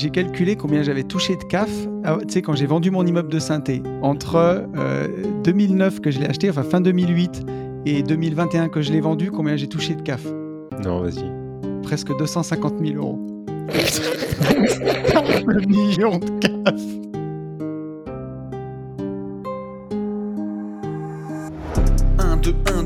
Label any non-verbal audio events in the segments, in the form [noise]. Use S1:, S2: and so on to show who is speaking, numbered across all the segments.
S1: j'ai calculé combien j'avais touché de CAF, ah, tu sais, quand j'ai vendu mon immeuble de synthé, entre 2009 que je l'ai acheté, enfin fin 2008, et 2021 que je l'ai vendu, combien j'ai touché de CAF?
S2: Non, vas-y.
S1: Presque 250 000 euros. [laughs] Un million de CAF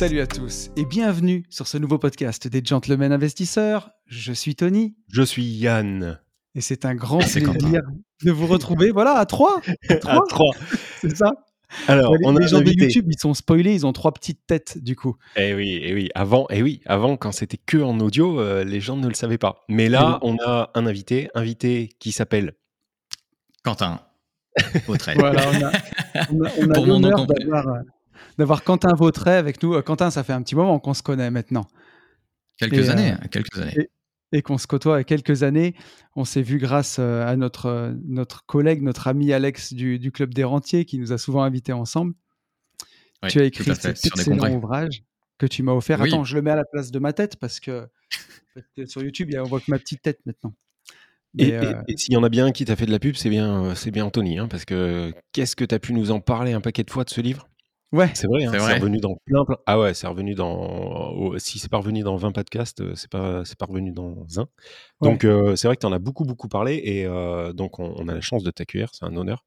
S1: Salut à tous et bienvenue sur ce nouveau podcast des Gentlemen Investisseurs. Je suis Tony.
S2: Je suis Yann.
S1: Et c'est un grand plaisir de vous retrouver. Voilà, [laughs] à trois.
S2: À trois.
S1: c'est ça.
S2: Alors,
S1: les,
S2: on a
S1: gens de YouTube, ils sont spoilés, ils ont trois petites têtes du coup.
S2: Eh oui, eh oui. Avant, eh oui, avant quand c'était que en audio, euh, les gens ne le savaient pas. Mais là, on a un invité, invité qui s'appelle
S3: Quentin. [laughs]
S1: voilà, on a, on a, on a l'honneur d'avoir euh, d'avoir Quentin Vautret avec nous. Euh, Quentin, ça fait un petit moment qu'on se connaît maintenant.
S3: Quelques années, euh, quelques années.
S1: Et, qu'on se côtoie quelques années. On s'est vu grâce euh, à notre, notre collègue, notre ami Alex du, Club des Rentiers qui nous a souvent invités ensemble. tu as écrit cet excellent ouvrage que tu m'as offert. Attends, je le mets à la place de ma tête parce que, sur YouTube, on voit que ma petite tête maintenant.
S2: et, s'il y en a bien qui t'a fait de la pub, c'est bien, c'est bien Anthony, hein, parce que qu'est-ce que tu as pu nous en parler un paquet de fois de ce livre?
S1: Ouais,
S2: c'est vrai, hein, c'est revenu dans plein, plein, Ah ouais, c'est revenu dans. Si c'est pas revenu dans 20 podcasts, euh, c'est pas, c'est pas revenu dans un. Donc euh, c'est vrai que tu en as beaucoup, beaucoup parlé et euh, donc on, on, a la chance de t'accueillir, c'est un honneur.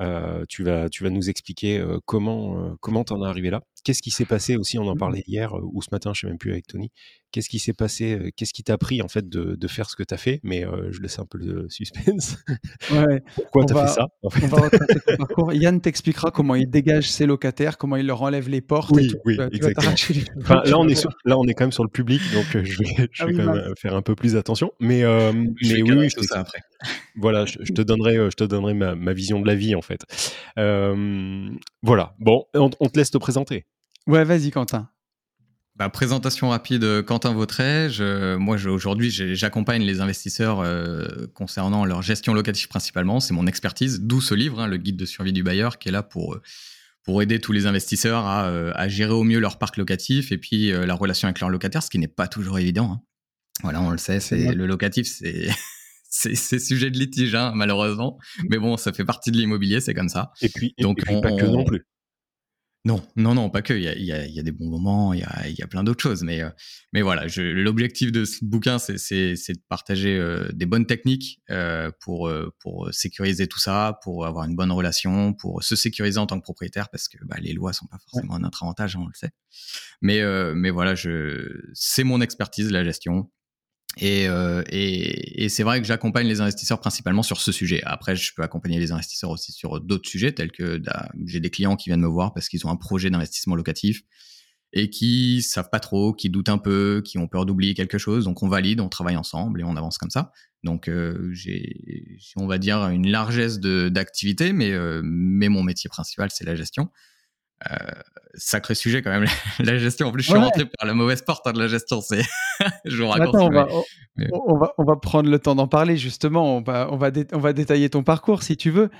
S2: Euh, tu, vas, tu vas nous expliquer euh, comment euh, comment t'en es arrivé là. Qu'est-ce qui s'est passé aussi? On en mmh. parlait hier ou ce matin, je sais même plus avec Tony. Qu'est-ce qui s'est passé Qu'est-ce qui t'a pris en fait de, de faire ce que tu as fait Mais je laisse un peu le suspense.
S1: Ouais, [laughs]
S2: Pourquoi tu as fait ça
S1: on va ton parcours. Yann t'expliquera comment il dégage ses locataires, comment il leur enlève les portes.
S2: Oui, oui, exactement. Enfin, là, on est [laughs] sur, là, on est quand même sur le public, donc je vais, [laughs] je ah vais quand même faire un peu plus attention. Mais, mais oui,
S3: tout ça après.
S2: Voilà, je, te donnerai, je te donnerai ma, ma, vision de la vie en fait. voilà. Bon, on, te laisse te présenter.
S1: Ouais, vas-y, Quentin.
S3: Bah, présentation rapide, euh, Quentin Vautret. moi, aujourd'hui, j'accompagne les investisseurs euh, concernant leur gestion locative principalement. C'est mon expertise, d'où ce livre, hein, le guide de survie du bailleur, qui est là pour, euh, pour aider tous les investisseurs à, à gérer au mieux leur parc locatif et puis la relation avec leurs locataires, ce qui n'est pas toujours évident. Hein. Voilà, on le sait, c'est le locatif, [laughs] c'est c'est sujet de litige, hein, malheureusement. Mais bon, ça fait partie de l'immobilier, c'est comme ça.
S2: Et puis, Donc, et puis pas que non plus.
S3: Non, non, non, pas que. Il y a, il y a, il y a des bons moments, il y a, il y a plein d'autres choses. Mais, euh, mais voilà, l'objectif de ce bouquin, c'est de partager euh, des bonnes techniques euh, pour, euh, pour sécuriser tout ça, pour avoir une bonne relation, pour se sécuriser en tant que propriétaire, parce que bah, les lois sont pas forcément à notre avantage, hein, on le sait. Mais, mais voilà, c'est mon expertise, la gestion. Et, euh, et, et c'est vrai que j'accompagne les investisseurs principalement sur ce sujet. Après, je peux accompagner les investisseurs aussi sur d'autres sujets, tels que j'ai des clients qui viennent me voir parce qu'ils ont un projet d'investissement locatif et qui savent pas trop, qui doutent un peu, qui ont peur d'oublier quelque chose. Donc on valide, on travaille ensemble et on avance comme ça. Donc euh, j'ai, on va dire, une largesse d'activités, mais, euh, mais mon métier principal, c'est la gestion. Euh, sacré sujet quand même [laughs] la gestion. En plus, je suis rentré par la mauvaise porte hein, de la gestion. C'est, [laughs] je vous raconte.
S1: on, va, [laughs] on, va, on, va, prendre le temps d'en parler justement. On va, on va, on va détailler ton parcours si tu veux.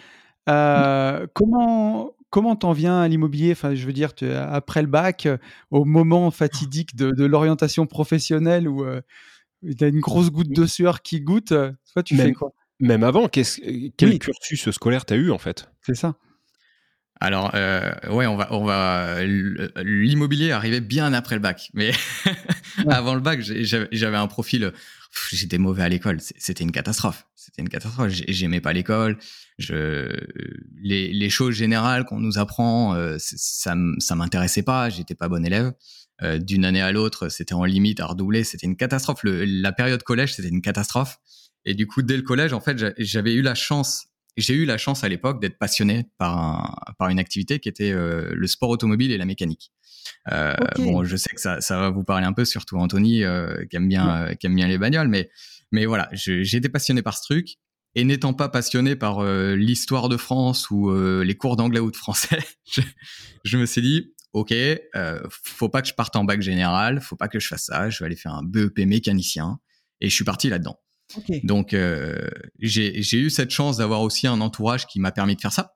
S1: Euh, comment comment t'en viens à l'immobilier? Enfin, je veux dire, tu, après le bac, au moment fatidique de, de l'orientation professionnelle où euh, il y a une grosse goutte de sueur qui goûte, toi, tu fais quoi?
S2: Même avant, quel cursus scolaire t'as eu en fait?
S1: C'est ça.
S3: Alors, euh, ouais, on va, on va. L'immobilier arrivait bien après le bac, mais [laughs] avant le bac, j'avais un profil. J'étais mauvais à l'école. C'était une catastrophe. C'était une catastrophe. J'aimais pas l'école. Je, les, les choses générales qu'on nous apprend, euh, ça, ça m'intéressait pas. J'étais pas bon élève. Euh, D'une année à l'autre, c'était en limite à redoubler. C'était une catastrophe. Le, la période collège, c'était une catastrophe. Et du coup, dès le collège, en fait, j'avais eu la chance j'ai eu la chance à l'époque d'être passionné par, un, par une activité qui était euh, le sport automobile et la mécanique. Euh. Bon, je sais que ça, ça va vous parler un peu, surtout Anthony euh, qui aime bien, euh, qui aime bien les bagnoles, mais mais voilà, été passionné par ce truc. Et n'étant pas passionné par euh, l'histoire de France ou euh, les cours d'anglais ou de français, [laughs] je, je me suis dit, ok, euh, faut pas que je parte en bac général, faut pas que je fasse ça, je vais aller faire un BEP mécanicien. Et je suis parti là-dedans. Donc, euh, j'ai eu cette chance d'avoir aussi un entourage qui m'a permis de faire ça,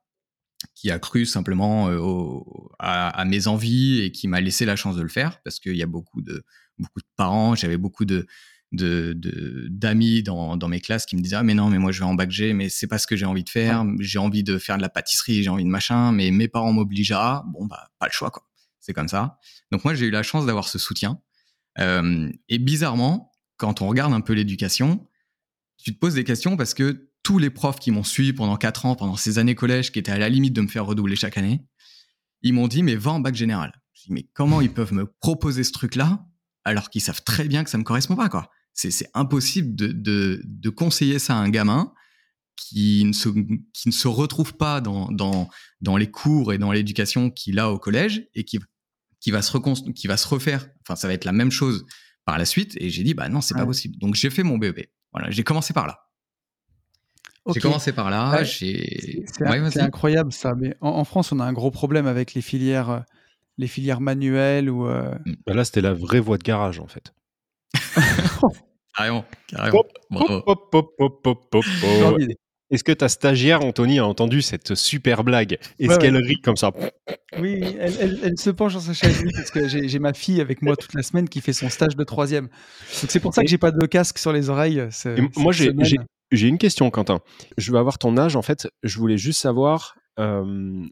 S3: qui a cru simplement euh, au- à, à mes envies et qui m'a laissé la chance de le faire, parce qu'il y a beaucoup de, beaucoup de parents, j'avais beaucoup de de- de- d'amis dans, dans mes classes qui me disaient ah mais non mais moi je vais en bac G mais c'est pas ce que j'ai envie de faire. J'ai envie de faire de la pâtisserie j'ai envie de machin mais mes parents m'obligent à bon bah pas le choix quoi. C'est comme ça. Donc moi j'ai eu la chance d'avoir ce soutien. Euh, et bizarrement quand on regarde un peu l'éducation tu te poses des questions parce que tous les profs qui m'ont suivi pendant 4 ans, pendant ces années collège, qui étaient à la limite de me faire redoubler chaque année, ils m'ont dit, mais va en bac général. Je dis, mais comment ils peuvent me proposer ce truc-là alors qu'ils savent très bien que ça me correspond pas, quoi? C'est, impossible de, de, de conseiller ça à un gamin qui ne se, qui ne se retrouve pas dans, dans, dans les cours et dans l'éducation qu'il a au collège et qui, qui, va se reconstru- qui va se refaire. Enfin, ça va être la même chose par la suite. Et j'ai dit, bah non, c'est pas
S1: Ouais.
S3: possible. Donc, j'ai fait mon BEP. Voilà, j'ai commencé par là. J'ai commencé par là.
S1: Ouais. C'est
S3: Ouais,
S1: incroyable ça, mais en, en France, on a un gros problème avec les filières, euh, les filières manuelles ou. euh,
S2: Bah là, c'était la vraie voie de garage, en fait. [laughs]
S3: Carrément, carrément. Bravo.
S2: Hop, Est-ce que ta stagiaire, Anthony, a entendu cette super blague Est-ce
S1: Ouais,
S2: qu'elle rit comme ça
S1: Oui, elle, elle- elle se penche dans sa chaise parce que j'ai ma fille avec moi toute la semaine qui fait son stage de troisième. Donc c'est pour ça que j'ai pas de casque sur les oreilles. ce-
S2: moi, j'ai une question, Quentin. Je veux avoir ton âge, en fait. Je voulais juste savoir. euh,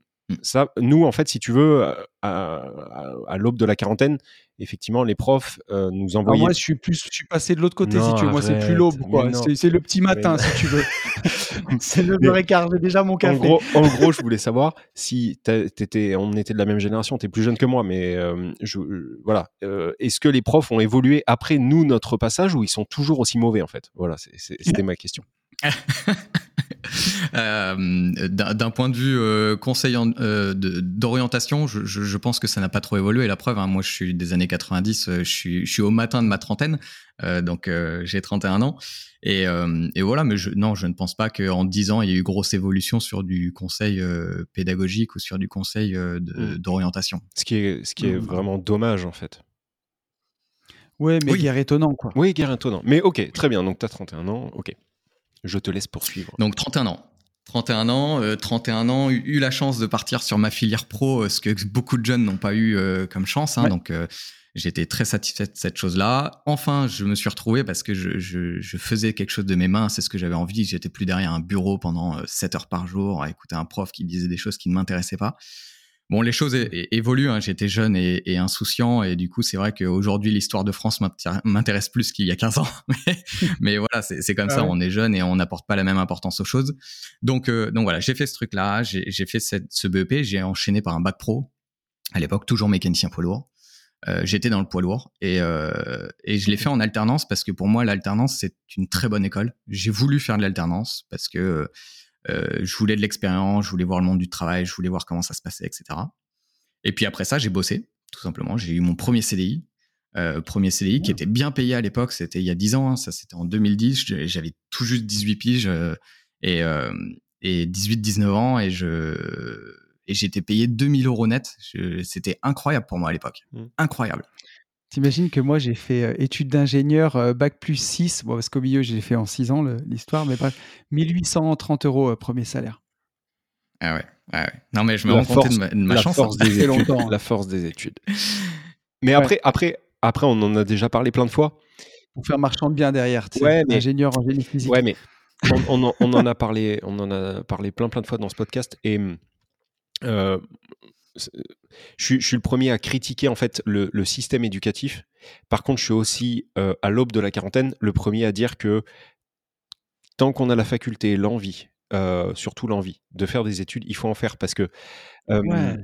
S2: ça, nous, en fait, si tu veux, à, à- à l'aube de la quarantaine, effectivement, les profs euh, nous
S1: Alors
S2: envoyaient.
S1: moi, je suis plus, je suis passé de l'autre côté
S2: Non,
S1: si tu veux. Moi, c'est plus l'aube, quoi. C'est le petit matin, si tu veux. [laughs] [laughs] c'est le et quart. J'ai déjà mon
S2: En
S1: café.
S2: gros, en gros, je voulais savoir si t'étais, on était de la même génération, tu es plus jeune que moi, mais euh, je, euh, voilà. Est-ce que les profs ont évolué après nous, notre passage, ou ils sont toujours aussi mauvais, en fait? Voilà, c'était ma question.
S3: Euh, D'un point de vue euh, conseil en- euh, de- d'orientation, je, je- je pense que ça n'a pas trop évolué. La preuve, hein, moi, je suis des années 90, euh, je suis, je suis au matin de ma trentaine, euh, donc euh, j'ai 31 ans. Et, euh, et voilà, mais je, non, je ne pense pas qu'en 10 ans, il y ait eu grosse évolution sur du conseil euh, pédagogique ou sur du conseil euh, de-
S2: Mm.
S3: d'orientation.
S2: Ce qui est, ce qui est
S1: Mm.
S2: vraiment dommage, en fait.
S1: Ouais, mais
S3: Oui.
S1: guère étonnant, quoi.
S2: Oui, guerre étonnant. Mais ok, très bien. Donc, tu as 31 ans. Ok. Je te laisse poursuivre.
S3: Donc 31 ans. 31 ans, euh, 31 ans, eu, eu la chance de partir sur ma filière pro, euh, ce que beaucoup de jeunes n'ont pas eu euh, comme chance. hein.
S1: Ouais.
S3: donc euh, j'étais très satisfait de cette chose-là. Enfin, je me suis retrouvé parce que je, je- je faisais quelque chose de mes mains, c'est ce que j'avais envie. J'étais plus derrière un bureau pendant euh, 7 heures par jour à écouter un prof qui disait des choses qui ne m'intéressaient pas. Bon, les choses évoluent. hein. J'étais jeune et, et insouciant, et du coup, c'est vrai qu'aujourd'hui, l'histoire de France m'intér- m'intéresse plus qu'il y a 15 ans. [laughs] mais, mais voilà, c'est comme
S1: Ah
S3: ça.
S1: ouais.
S3: On est jeune et on n'apporte pas la même importance aux choses. Donc, euh, donc voilà, j'ai fait ce truc-là, j'ai j'ai fait cette, ce BEP, j'ai enchaîné par un bac pro. À l'époque, toujours mécanicien poids lourd. Euh, J'étais dans le poids lourd et, euh, et je l'ai fait en alternance parce que pour moi, l'alternance, c'est une très bonne école. J'ai voulu faire de l'alternance parce que euh, je voulais de l'expérience, je voulais voir le monde du travail, je voulais voir comment ça se passait, etc. Et puis après ça, j'ai bossé, tout simplement. J'ai eu mon premier CDI. Euh, premier CDI qui était bien payé à l'époque, c'était il y a 10 ans, hein, ça c'était en 2010, Je- j'avais tout juste 18 piges euh, et, euh, et 18-19 ans et je et j'étais payé 2000 euros net. C'était incroyable pour moi à l'époque.
S2: Mm.
S3: Incroyable.
S1: T'imagines que moi, j'ai fait euh, études d'ingénieur, euh, bac plus 6, bon, parce qu'au milieu, j'ai fait en 6 ans le- l'histoire, mais bref, 1830 euros euh, premier salaire.
S3: Ah ouais, ouais, ouais. Non mais je me
S2: La
S3: rends compte
S2: force-
S3: de ma, de ma
S2: la
S3: chance.
S2: force
S3: hein.
S2: des
S1: fait
S2: études.
S1: longtemps, hein.
S2: La force des études. [laughs] Mais après, après, après, on en a déjà parlé plein de fois.
S1: Pour faire marchand de biens derrière, tu sais,
S2: Ouais, mais-
S1: ingénieur en génie physique.
S2: Ouais, mais on, on en, on en a parlé, on en a parlé plein plein de fois dans ce podcast et euh, je, suis, je suis le premier à critiquer en fait le, système éducatif. Par contre, je suis aussi euh, à l'aube de la quarantaine le premier à dire que tant qu'on a la faculté, l'envie, euh, surtout l'envie de faire des études, il faut en faire parce que euh.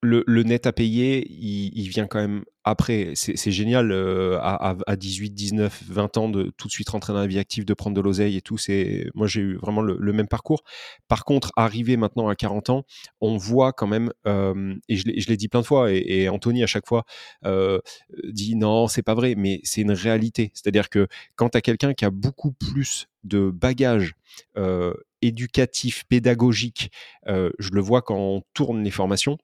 S2: Le, le net à payer, il, il vient quand même après. C'est génial euh, à, à- à 18, 19, 20 ans de tout de suite rentrer dans la vie active, de prendre de l'oseille et tout. C'est Moi, j'ai eu vraiment le, le même parcours. Par contre, arrivé maintenant à 40 ans, on voit quand même, euh, et je l'ai je l'ai dit plein de fois, et, et Anthony à chaque fois euh, dit non, c'est pas vrai, mais c'est une réalité. C'est-à-dire que quand tu as quelqu'un qui a beaucoup plus de bagages euh, éducatifs, pédagogiques, euh, je le vois quand on tourne les formations,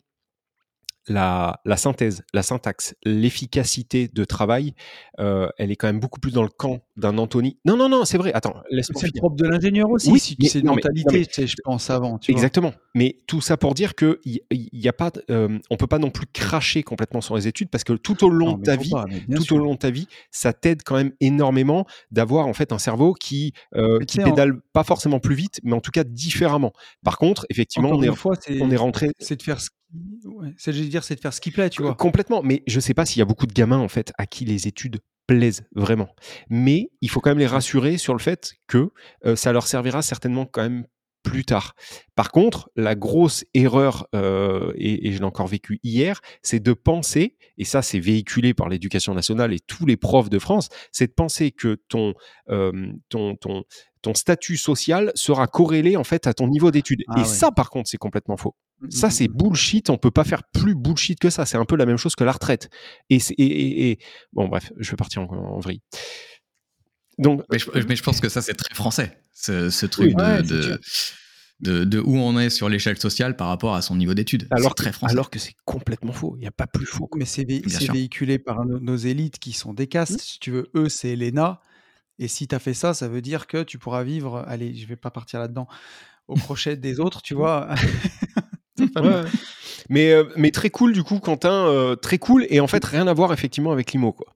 S2: la, la synthèse, la syntaxe, l'efficacité de travail, euh, elle est quand même beaucoup plus dans le camp d'un Anthony. Non, non, non, c'est vrai. Attends, laisse-moi
S1: C'est le propre de l'ingénieur aussi.
S2: Oui,
S1: si- c'est une
S2: mais-
S1: mentalité,
S2: mais-
S1: je pense, avant. Tu vois.
S2: Exactement. Mais tout ça pour dire que il y, a pas, euh, on peut pas non plus cracher complètement sur les études parce que tout au long
S1: Non,
S2: de ta vie,
S1: pas,
S2: tout
S1: sûr.
S2: au long de ta vie, ça t'aide quand même énormément d'avoir en fait un cerveau qui euh, qui
S1: en-
S2: pédale pas forcément plus vite, mais en tout cas différemment. Par contre, effectivement,
S1: Encore
S2: on est,
S1: fois,
S2: on est rentré
S1: c'est de faire ce ouais, c'est je veux dire, c'est de faire ce qui plaît, tu vois.
S2: Complètement, mais je sais pas s'il y a beaucoup de gamins en fait à qui les études plaisent vraiment. Mais il faut quand même les rassurer sur le fait que euh, ça leur servira certainement quand même plus tard. Par contre, la grosse erreur, euh, et, et je l'ai encore vécu hier, c'est de penser, et ça c'est véhiculé par l'éducation nationale et tous les profs de France, c'est de penser que ton, euh, ton, ton, ton statut social sera corrélé en fait à ton niveau d'études.
S1: Ah
S2: et
S1: ouais.
S2: ça par contre c'est complètement faux. Ça,
S1: Mm,
S2: c'est
S1: mm, mm.
S2: bullshit. On peut pas faire plus bullshit que ça. C'est un peu la même chose que la retraite. Et, c'est- et, et- et- bon, bref, je vais partir en, en vrille. Donc,
S3: Mais je, mais je pense que ça, c'est très français, ce, ce truc
S2: Oui,
S3: de, de, de, de où on est sur l'échelle sociale par rapport à son niveau d'études.
S2: alors,
S3: très
S2: que,
S3: français.
S2: alors que c'est complètement faux. Il n'y a pas plus faux.
S1: Mais c'est vé- véhiculé par nos, nos élites qui sont des castes. Si tu veux, eux, c'est l'ENA. Et si tu as fait ça, ça veut dire que tu pourras vivre, allez, je vais pas partir là-dedans, au crochet des autres, tu vois. [laughs]
S2: Ouais. Mais, euh, mais très cool, du coup, Quentin. euh, très cool. Et en fait, rien à voir effectivement avec l'IMO, quoi.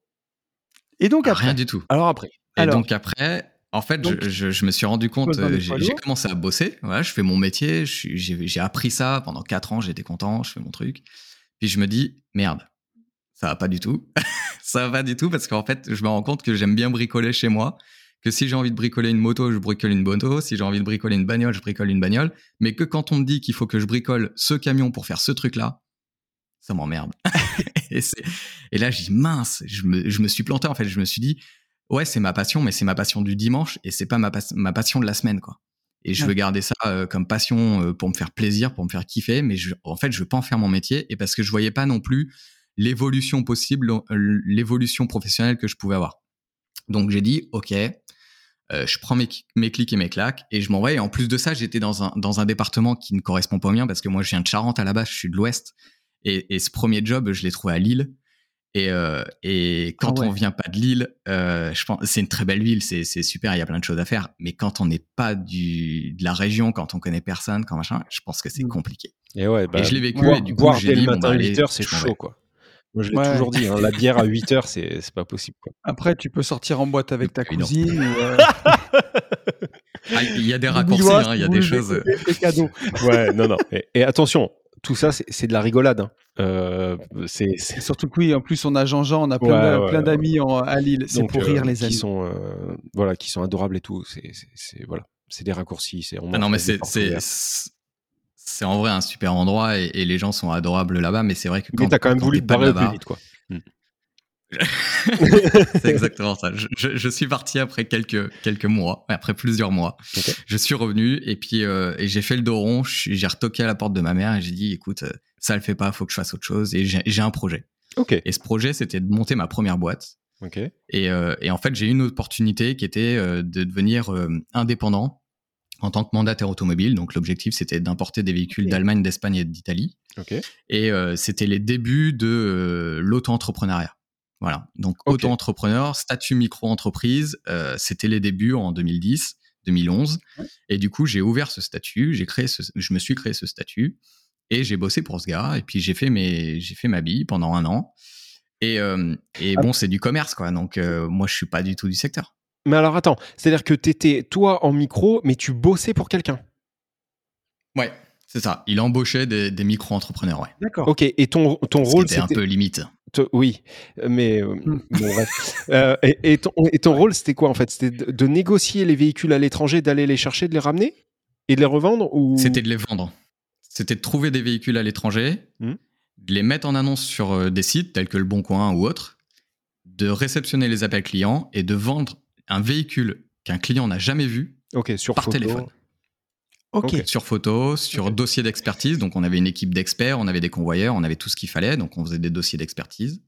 S1: Et donc après,
S3: Rien du tout.
S2: Alors après.
S3: Et
S1: Alors,
S3: donc après, en fait, je-
S1: donc,
S3: je, je me suis rendu compte, euh, j'ai commencé à bosser. Voilà, je fais mon métier, j'ai j'ai appris ça pendant quatre ans, j'étais content, je fais mon truc. Puis je me dis, merde, ça va pas du tout. [laughs] ça va pas du tout parce qu'en fait, je me rends compte que j'aime bien bricoler chez moi. Que si j'ai envie de bricoler une moto, je bricole une moto. Si j'ai envie de bricoler une bagnole, je bricole une bagnole. Mais que quand on me dit qu'il faut que je bricole ce camion pour faire ce truc-là, ça m'emmerde. [laughs] et, et là, je dis mince, je me, je me suis planté en fait. Je me suis dit, ouais, c'est ma passion, mais c'est ma passion du dimanche et c'est pas ma, pas- ma passion de la semaine, quoi. Et je
S1: Ouais.
S3: veux garder ça euh, comme passion euh, pour me faire plaisir, pour me faire kiffer, mais je, en fait, je veux pas en faire mon métier et parce que je voyais pas non plus l'évolution possible, l'évolution professionnelle que je pouvais avoir. Donc j'ai dit, ok, euh, je prends mes, mes clics et mes claques et je m'envoie. Et en plus de ça, j'étais dans un, dans un département qui ne correspond pas au mien parce que moi, je viens de Charente à la base, je suis de l'Ouest. Et, et ce premier job, je l'ai trouvé à Lille. Et, euh, et quand
S1: Ah ouais.
S3: on vient pas de Lille, euh, je pense c'est une très belle ville, c'est c'est super, il y a plein de choses à faire. Mais quand on n'est pas du de la région, quand on connaît personne, quand machin, je pense que c'est
S1: Mm.
S3: compliqué.
S2: Et ouais, bah,
S3: et je l'ai vécu.
S2: boire,
S3: et du coup,
S2: boire
S3: j'ai
S2: dès le
S3: dit, bon,
S2: matin
S3: bah,
S2: à
S3: allez,
S2: 8 heures, c'est
S3: m'en vais.
S2: chaud, quoi. Moi, je l'ai
S1: Ouais.
S2: toujours dit, hein, la bière à 8 heures, c'est c'est pas possible, quoi.
S1: après, tu peux sortir en boîte avec ta cousine. ou, euh, [laughs]
S3: Ah, Il y a des
S1: ou
S3: raccourcis, hein, il y a des choses.
S1: des cadeaux. [laughs]
S2: Ouais, non, non. Et, et attention, tout ça, c'est c'est de la rigolade. hein. Euh, c'est
S1: surtout que oui, en plus, on a Jean-Jean, on a plein
S2: Ouais,
S1: d'a-
S2: ouais,
S1: plein
S2: ouais.
S1: d'amis en- à Lille. C'est
S2: donc,
S1: pour
S2: euh,
S1: rire, les
S2: qui
S1: amis.
S2: sont, euh, voilà, qui sont adorables et tout. C'est c'est- c'est- voilà, c'est des raccourcis. c'est- on
S3: Ah non, mais c'est c'est en vrai un super endroit et, et les gens sont adorables là-bas. Mais c'est vrai que
S2: Mais
S3: quand,
S2: t'as quand même voulu te barrer plus vite, quoi. [laughs]
S3: c'est exactement ça. Je, je- je suis parti après quelques quelques mois, après plusieurs mois. Je suis revenu et puis euh, et j'ai fait le dos rond. J'ai retoqué à la porte de ma mère et j'ai dit écoute, euh, ça le fait pas, faut que je fasse autre chose. Et j'ai un projet.
S2: Ok,
S3: Et ce projet, c'était de monter ma première boîte.
S2: ok.
S3: Et, euh, et en fait, j'ai eu une opportunité qui était euh, de devenir indépendant en tant que mandataire automobile. Donc l'objectif, c'était d'importer des véhicules d'Allemagne, d'Espagne et d'Italie. Et euh, c'était les débuts de euh, l'auto-entrepreneuriat. Voilà. Donc auto-entrepreneur, statut micro-entreprise, euh, c'était les débuts en 2010, 2011. Et du coup, j'ai ouvert ce statut, j'ai créé ce, je me suis créé ce statut et j'ai bossé pour ce gars. Et puis j'ai fait mes, j'ai fait ma bille pendant un an. Et, et
S2: Ah.
S3: bon, c'est du commerce, quoi. Donc moi, je suis pas du tout du secteur.
S2: Mais alors attends, c'est-à-dire que t'étais toi en micro, mais tu bossais pour quelqu'un.
S3: Ouais, c'est ça. Il embauchait des, des micro-entrepreneurs, ouais.
S1: D'accord.
S2: Ok, et ton, ton
S3: Ce
S2: rôle
S3: était un
S2: c'était.
S3: peu limite.
S2: te- Oui, mais euh,
S1: Hmm.
S2: bon, bref. Euh, et, et ton, et ton rôle c'était quoi en fait? C'était de, de négocier les véhicules à l'étranger, d'aller les chercher, de les ramener? Et de les revendre ou?
S3: C'était de les vendre. C'était de trouver des véhicules à l'étranger,
S2: Hmm.
S3: de les mettre en annonce sur euh, des sites tels que Le Bon Coin ou autres, de réceptionner les appels clients et de vendre un véhicule qu'un client n'a jamais vu
S2: sur
S3: par
S2: photo.
S3: téléphone. Sur photo, sur dossier d'expertise. Donc, on avait une équipe d'experts, on avait des convoyeurs, on avait tout ce qu'il fallait. Donc, on faisait des dossiers d'expertise.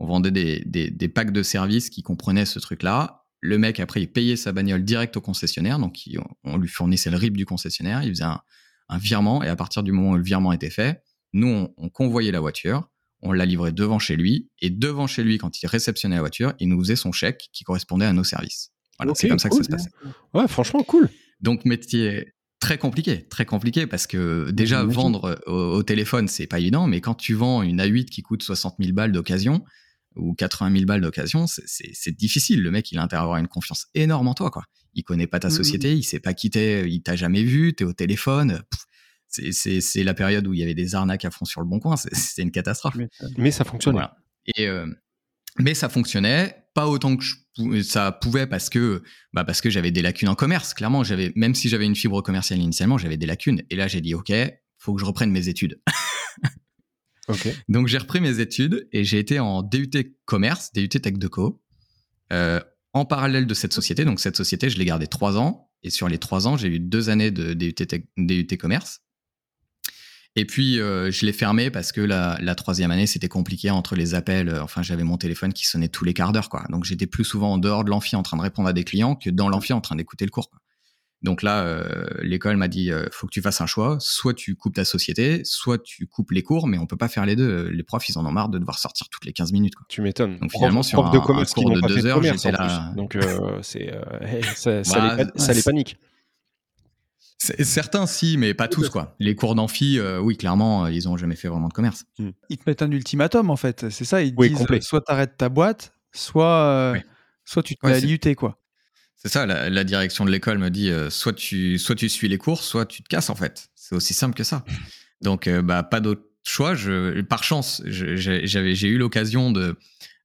S3: On vendait des, des- des packs de services qui comprenaient ce truc-là. Le mec, après, il payait sa bagnole direct au concessionnaire. Donc, il- on lui fournissait le RIB du concessionnaire. Il faisait un, un virement. Et à partir du moment où le virement était fait, nous, on, on convoyait la voiture. On la livrait devant chez lui. Et devant chez lui, quand il réceptionnait la voiture, il nous faisait son chèque qui correspondait à nos services. Voilà, c'est comme ça que ça se passait.
S2: Ouais, franchement, cool.
S3: Donc métier très compliqué, très compliqué parce que déjà vendre au, au téléphone c'est pas évident, mais quand tu vends une A8 qui coûte 60 000 balles d'occasion ou 80 000 balles d'occasion, c'est- difficile. Le mec il a intérêt à avoir une confiance énorme en toi quoi. Il connaît pas ta
S1: Mhm.
S3: société, il sait pas qui t'es, il t'a jamais vu, t'es au téléphone. Pff, c'est- la période où il y avait des arnaques à fond sur le bon coin, c'était une catastrophe.
S2: Mais ça fonctionnait.
S3: Voilà. Et euh, mais ça fonctionnait pas autant que je ça pouvait parce que bah parce que j'avais des lacunes en commerce. Clairement, j'avais même si j'avais une fibre commerciale initialement, j'avais des lacunes. Et là, j'ai dit ok, faut que je reprenne mes études. [laughs] Donc j'ai repris mes études et j'ai été en DUT commerce, DUT Tech Deco, euh, en parallèle de cette société. Donc cette société, je l'ai gardée trois ans et sur les trois ans, j'ai eu deux années de DUT, Tech- DUT commerce. Et puis euh, je l'ai fermée parce que la, la troisième année c'était compliqué entre les appels. Euh, Enfin j'avais mon téléphone qui sonnait tous les quarts d'heure quoi. Donc j'étais plus souvent en dehors de l'amphi en train de répondre à des clients que dans l'amphi en train d'écouter le cours. Quoi. Donc là, euh, l'école m'a dit, euh, faut que tu fasses un choix. Soit tu coupes ta société, soit tu coupes les cours, mais on peut pas faire les deux. Les profs, ils en ont marre de devoir sortir toutes les 15 minutes. Quoi.
S2: Tu m'étonnes.
S3: Donc,
S2: Prof-
S3: finalement, sur
S2: prof
S3: un-
S2: commerce
S3: cours de deux heures, j'étais là-.
S2: Donc euh, [laughs] c'est hey, [laughs] ça, ça
S3: Bah,
S2: les, ça les panique.
S3: Certains, si, mais pas tous, quoi. Les cours d'amphi, euh, oui, clairement, euh, ils ont jamais fait vraiment de commerce.
S1: Ils te mettent un ultimatum en fait, c'est ça. Ils te
S2: Oui,
S1: disent
S2: complet.
S1: soit t'arrêtes ta boîte, soit, euh, soit tu te
S3: Ouais,
S1: mets à
S3: c'est-
S1: l'IUT quoi.
S3: C'est ça, la, la direction de l'école me dit, euh, soit, tu, soit tu suis les cours, soit tu te casses, en fait. C'est aussi simple que ça. Donc, euh, bah, pas d'autre choix. Je, par chance, j'ai eu l'occasion de,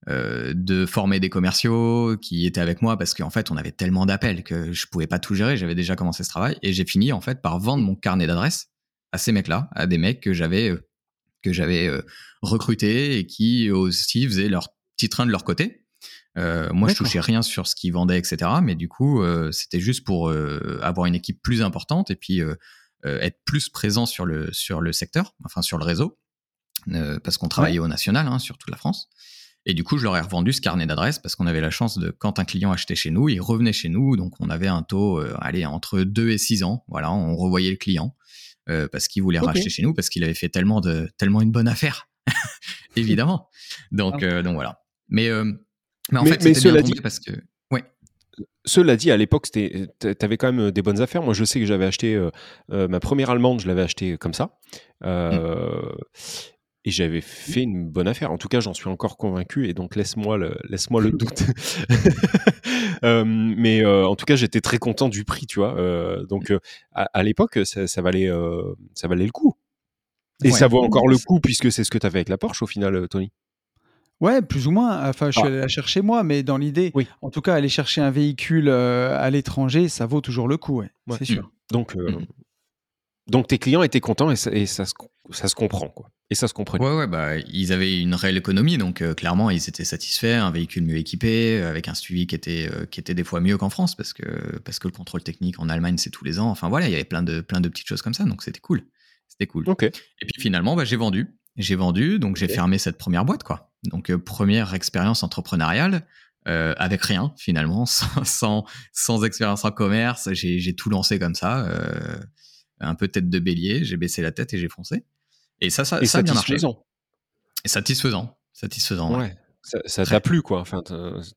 S3: euh, de former des commerciaux qui étaient avec moi parce qu'en fait, on avait tellement d'appels que je pouvais pas tout gérer. J'avais déjà commencé ce travail et j'ai fini, en fait, par vendre mon carnet d'adresses à ces mecs-là, à des mecs que j'avais euh, que j'avais euh, recrutés et qui aussi faisaient leur petit train de leur côté. Euh, moi, je touchais rien sur ce qu'ils vendaient, etc. Mais du coup, euh, c'était juste pour euh, avoir une équipe plus importante et puis être plus présent sur le sur le secteur, enfin sur le réseau, parce qu'on travaillait au national hein, sur toute la France. Et du coup, je leur ai revendu ce carnet d'adresses parce qu'on avait la chance de, quand un client achetait chez nous, il revenait chez nous. Donc, on avait un taux, euh, allez, entre 2 et 6 ans. Voilà, on revoyait le client euh, parce qu'il voulait racheter chez nous, parce qu'il avait fait tellement, de, tellement une bonne affaire. [laughs] Évidemment. Donc, euh, donc voilà. Mais, mais en
S2: Mais-
S3: fait, c'était bien
S2: dit-
S3: parce que. Ouais.
S2: Cela dit, à l'époque, t'a- t'avais quand même des bonnes affaires. Moi, je sais que j'avais acheté euh, ma première allemande, je l'avais achetée comme ça. Euh, Et j'avais fait une bonne affaire. En tout cas, j'en suis encore convaincu. Et donc, laisse-moi le, laisse-moi le doute. [laughs] Euh, mais euh, en tout cas, j'étais très content du prix, tu vois. Euh, donc, à, à l'époque, ça, ça valait, ça valait le coup. Et
S3: Ouais.
S2: ça vaut encore le coup puisque c'est ce que tu avais avec la Porsche au final, Tony.
S1: Ouais, plus ou moins. Enfin, je suis
S2: Ah.
S1: allé la chercher moi, mais dans l'idée,
S2: Oui.
S1: en tout cas, aller chercher un véhicule euh, à l'étranger, ça vaut toujours le coup, ouais,
S2: Ouais.
S1: c'est sûr.
S2: Donc, euh,
S3: Mhm.
S2: Donc tes clients étaient contents et ça, et ça, se, ça se comprend, quoi. Et ça se comprenait.
S3: Ouais, ouais, bah, ils avaient une réelle économie, donc euh, clairement, ils étaient satisfaits, un véhicule mieux équipé, euh, avec un suivi qui était, euh, qui était des fois mieux qu'en France, parce que, parce que le contrôle technique en Allemagne, c'est tous les ans. Enfin voilà, il y avait plein de, plein de petites choses comme ça, donc c'était cool. C'était cool.
S2: Ok.
S3: Et puis finalement, bah, j'ai vendu. J'ai vendu, donc j'ai fermé cette première boîte, quoi. Donc euh, première expérience entrepreneuriale, euh, avec rien finalement, [laughs] sans, sans, sans expérience en commerce. J'ai j'ai tout lancé comme ça, euh, un peu tête de bélier. J'ai baissé la tête et j'ai foncé. Et ça, ça,
S2: Et
S3: ça a bien marché.
S2: satisfaisant.
S3: Et satisfaisant. Satisfaisant. ouais.
S2: Ouais. Ça t'a plu, quoi. Enfin,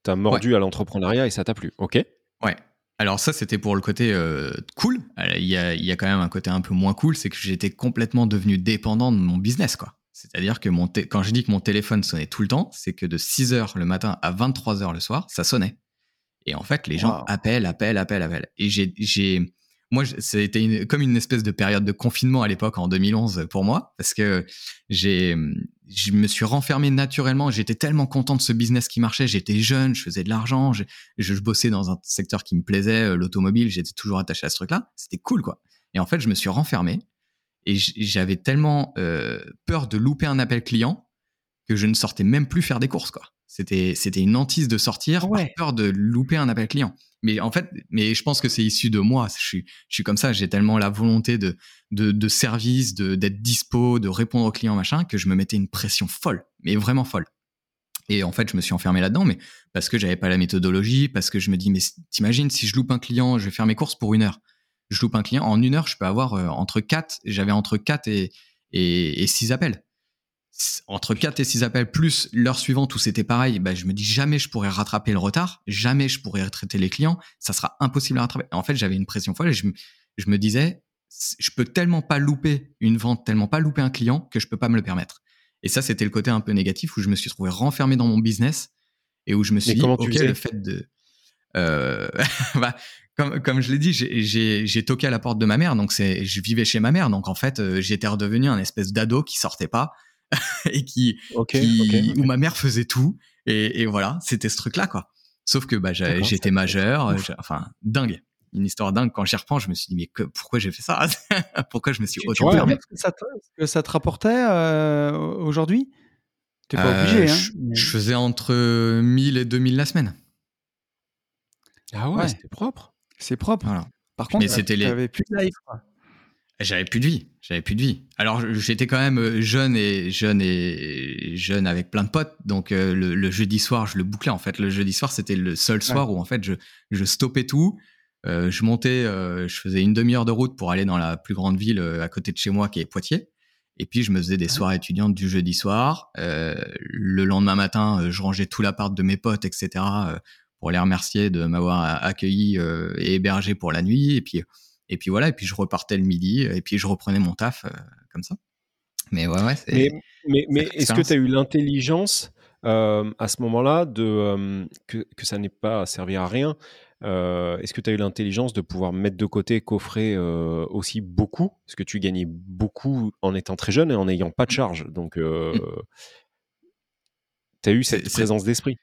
S2: t'as- mordu à l'entrepreneuriat et ça t'a plu. Ok.
S3: Ouais. Alors ça, c'était pour le côté euh, cool. Il y, a, il y a quand même un côté un peu moins cool, c'est que j'étais complètement devenu dépendant de mon business, quoi. C'est-à-dire que mon quand je dis que mon téléphone sonnait tout le temps, c'est que de 6h le matin à 23h le soir, ça sonnait. Et en fait, les gens
S1: Wow.
S3: appellent, appellent, appellent, appellent. Et j'ai, moi, c'était comme une espèce de période de confinement à l'époque en 2011 pour moi, parce que j'ai, je me suis renfermé naturellement. J'étais tellement content de ce business qui marchait. J'étais jeune, je faisais de l'argent, je, je bossais dans un secteur qui me plaisait, euh, l'automobile. J'étais toujours attaché à ce truc-là. C'était cool, quoi. Et en fait, je me suis renfermé. Et j'avais tellement euh, peur de louper un appel client que je ne sortais même plus faire des courses, quoi. C'était, c'était une hantise de sortir
S1: ouais.
S3: par peur de louper un appel client. Mais en fait, mais je pense que c'est issu de moi. Je suis, je suis comme ça. J'ai tellement la volonté de, de, de service, de, d'être dispo, de répondre aux clients, machin, que je me mettais une pression folle, mais vraiment folle. Et en fait, je me suis enfermé là-dedans, mais parce que j'avais pas la méthodologie, parce que je me dis, mais t'imagines, si je loupe un client, je vais faire mes courses pour une heure. Je loupe un client, en une heure, je peux avoir euh, entre 4, j'avais entre 4 et, et, et 6 appels. Entre 4 et 6 appels, plus l'heure suivante où c'était pareil, bah, je me dis jamais je pourrais rattraper le retard, jamais je pourrais traiter les clients, ça sera impossible à rattraper. En fait, j'avais une pression folle et je, me- je me disais, je peux tellement pas louper une vente, tellement pas louper un client que je peux pas me le permettre. Et ça, c'était le côté un peu négatif où je me suis trouvé renfermé dans mon business et où je me suis
S2: Mais
S3: dit, ok, le fait de, euh, [laughs] bah, comme, comme je l'ai dit, j'ai- toqué à la porte de ma mère, donc je vivais chez ma mère, donc en fait, euh, j'étais redevenu un espèce d'ado qui sortait pas [laughs] et qui, où ma mère faisait tout, et, et voilà, c'était ce truc-là, quoi. Sauf que bah, j'étais majeur, enfin dingue, une histoire dingue. Quand j'y reprends, je me suis dit mais que, pourquoi j'ai fait ça? [laughs] Pourquoi je me suis autant
S1: que ça te, que ça te rapportait euh, aujourd'hui? T'es pas
S3: Euh,
S1: obligé, hein
S3: je,
S1: mais-
S3: je faisais entre 1000 et 2000 la semaine.
S2: Ah ouais,
S1: Ouais.
S2: c'était propre.
S1: C'est propre.
S3: Voilà.
S1: Par contre,
S3: Mais c'était les-
S1: plus de life. quoi.
S3: J'avais plus de vie, j'avais plus de vie. Alors j'étais quand même euh, jeune et jeune et jeune avec plein de potes, donc euh, le, le jeudi soir je le bouclais en fait. Le jeudi soir c'était le seul soir où en fait je, je stoppais tout, Euh, je montais, euh, je faisais une demi-heure de route pour aller dans la plus grande ville euh, à côté de chez moi qui est Poitiers, et puis je me faisais des soirées étudiantes du jeudi soir. Euh, le lendemain matin je rangeais tout l'appart de mes potes etc. pour les remercier de m'avoir accueilli et hébergé pour la nuit, et puis et puis voilà, et puis je repartais le midi, et puis je reprenais mon taf euh, comme ça. Mais ouais, ouais, c'est.
S2: Mais, mais, est-ce que tu as eu l'intelligence euh, à ce moment-là de euh, que, que ça n'ait pas servi à rien euh, Est-ce que tu as eu l'intelligence de pouvoir mettre de côté, coffrer euh, aussi beaucoup? Parce que tu gagnais beaucoup en étant très jeune et en n'ayant pas de charge. Donc, euh, tu as eu cette présence d'esprit.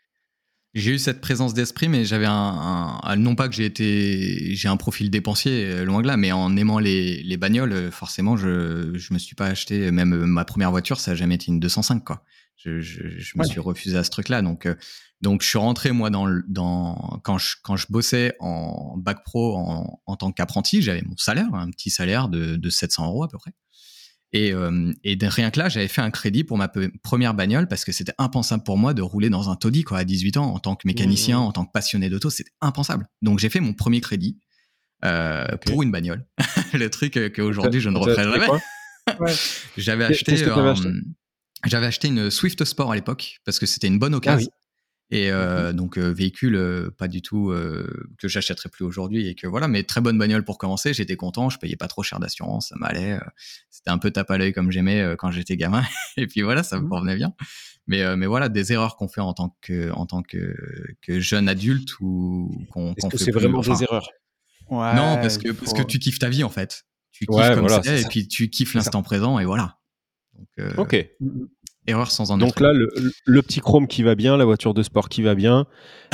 S3: J'ai eu cette présence d'esprit, mais j'avais un, un- un- non pas que j'ai été, j'ai un profil dépensier, euh, loin de là, mais en aimant les, les bagnoles, euh, forcément, je, je me suis pas acheté, même euh, ma première voiture, ça a jamais été une 205, quoi. Je, je, je me
S1: Ouais.
S3: suis refusé à ce truc-là, donc, euh, donc je suis rentré moi dans, le- dans quand je quand je bossais en bac pro en, en tant qu'apprenti, j'avais mon salaire, un petit salaire de, de 700 euros à peu près. Et, euh, et de rien que là, j'avais fait un crédit pour ma première bagnole parce que c'était impensable pour moi de rouler dans un taudis quoi, à 18 ans en tant que mécanicien,
S2: Mmh.
S3: en tant que passionné d'auto, c'était impensable. Donc j'ai fait mon premier crédit euh, pour une bagnole. [laughs] Le truc euh, qu'aujourd'hui je ne referai jamais. [laughs] J'avais acheté, j'avais une Swift Sport à l'époque parce que c'était une bonne occasion. Et euh, donc euh, véhicule euh, pas du tout euh, que j'achèterais plus aujourd'hui et que voilà, mais très bonne bagnole pour commencer. J'étais content, je payais pas trop cher d'assurance, ça m'allait. C'était un peu tape à l'œil comme j'aimais quand j'étais gamin. [laughs] et puis voilà, ça me
S1: Mhm.
S3: convenait bien. Mais euh, mais voilà, des erreurs qu'on fait en tant que en tant que, que jeune adulte ou qu'on
S2: Est-ce que c'est vraiment
S3: enfin,
S2: des erreurs?
S1: Ouais,
S3: non, parce que parce que tu kiffes ta vie en fait. Tu kiffes
S2: Ouais,
S3: comme
S2: voilà,
S3: et puis tu kiffes l'instant présent et voilà. Donc euh,
S2: Ok.
S3: Erreur sans en
S2: Donc
S3: être.
S2: là, le, le petit chrome qui va bien, la voiture de sport qui va bien,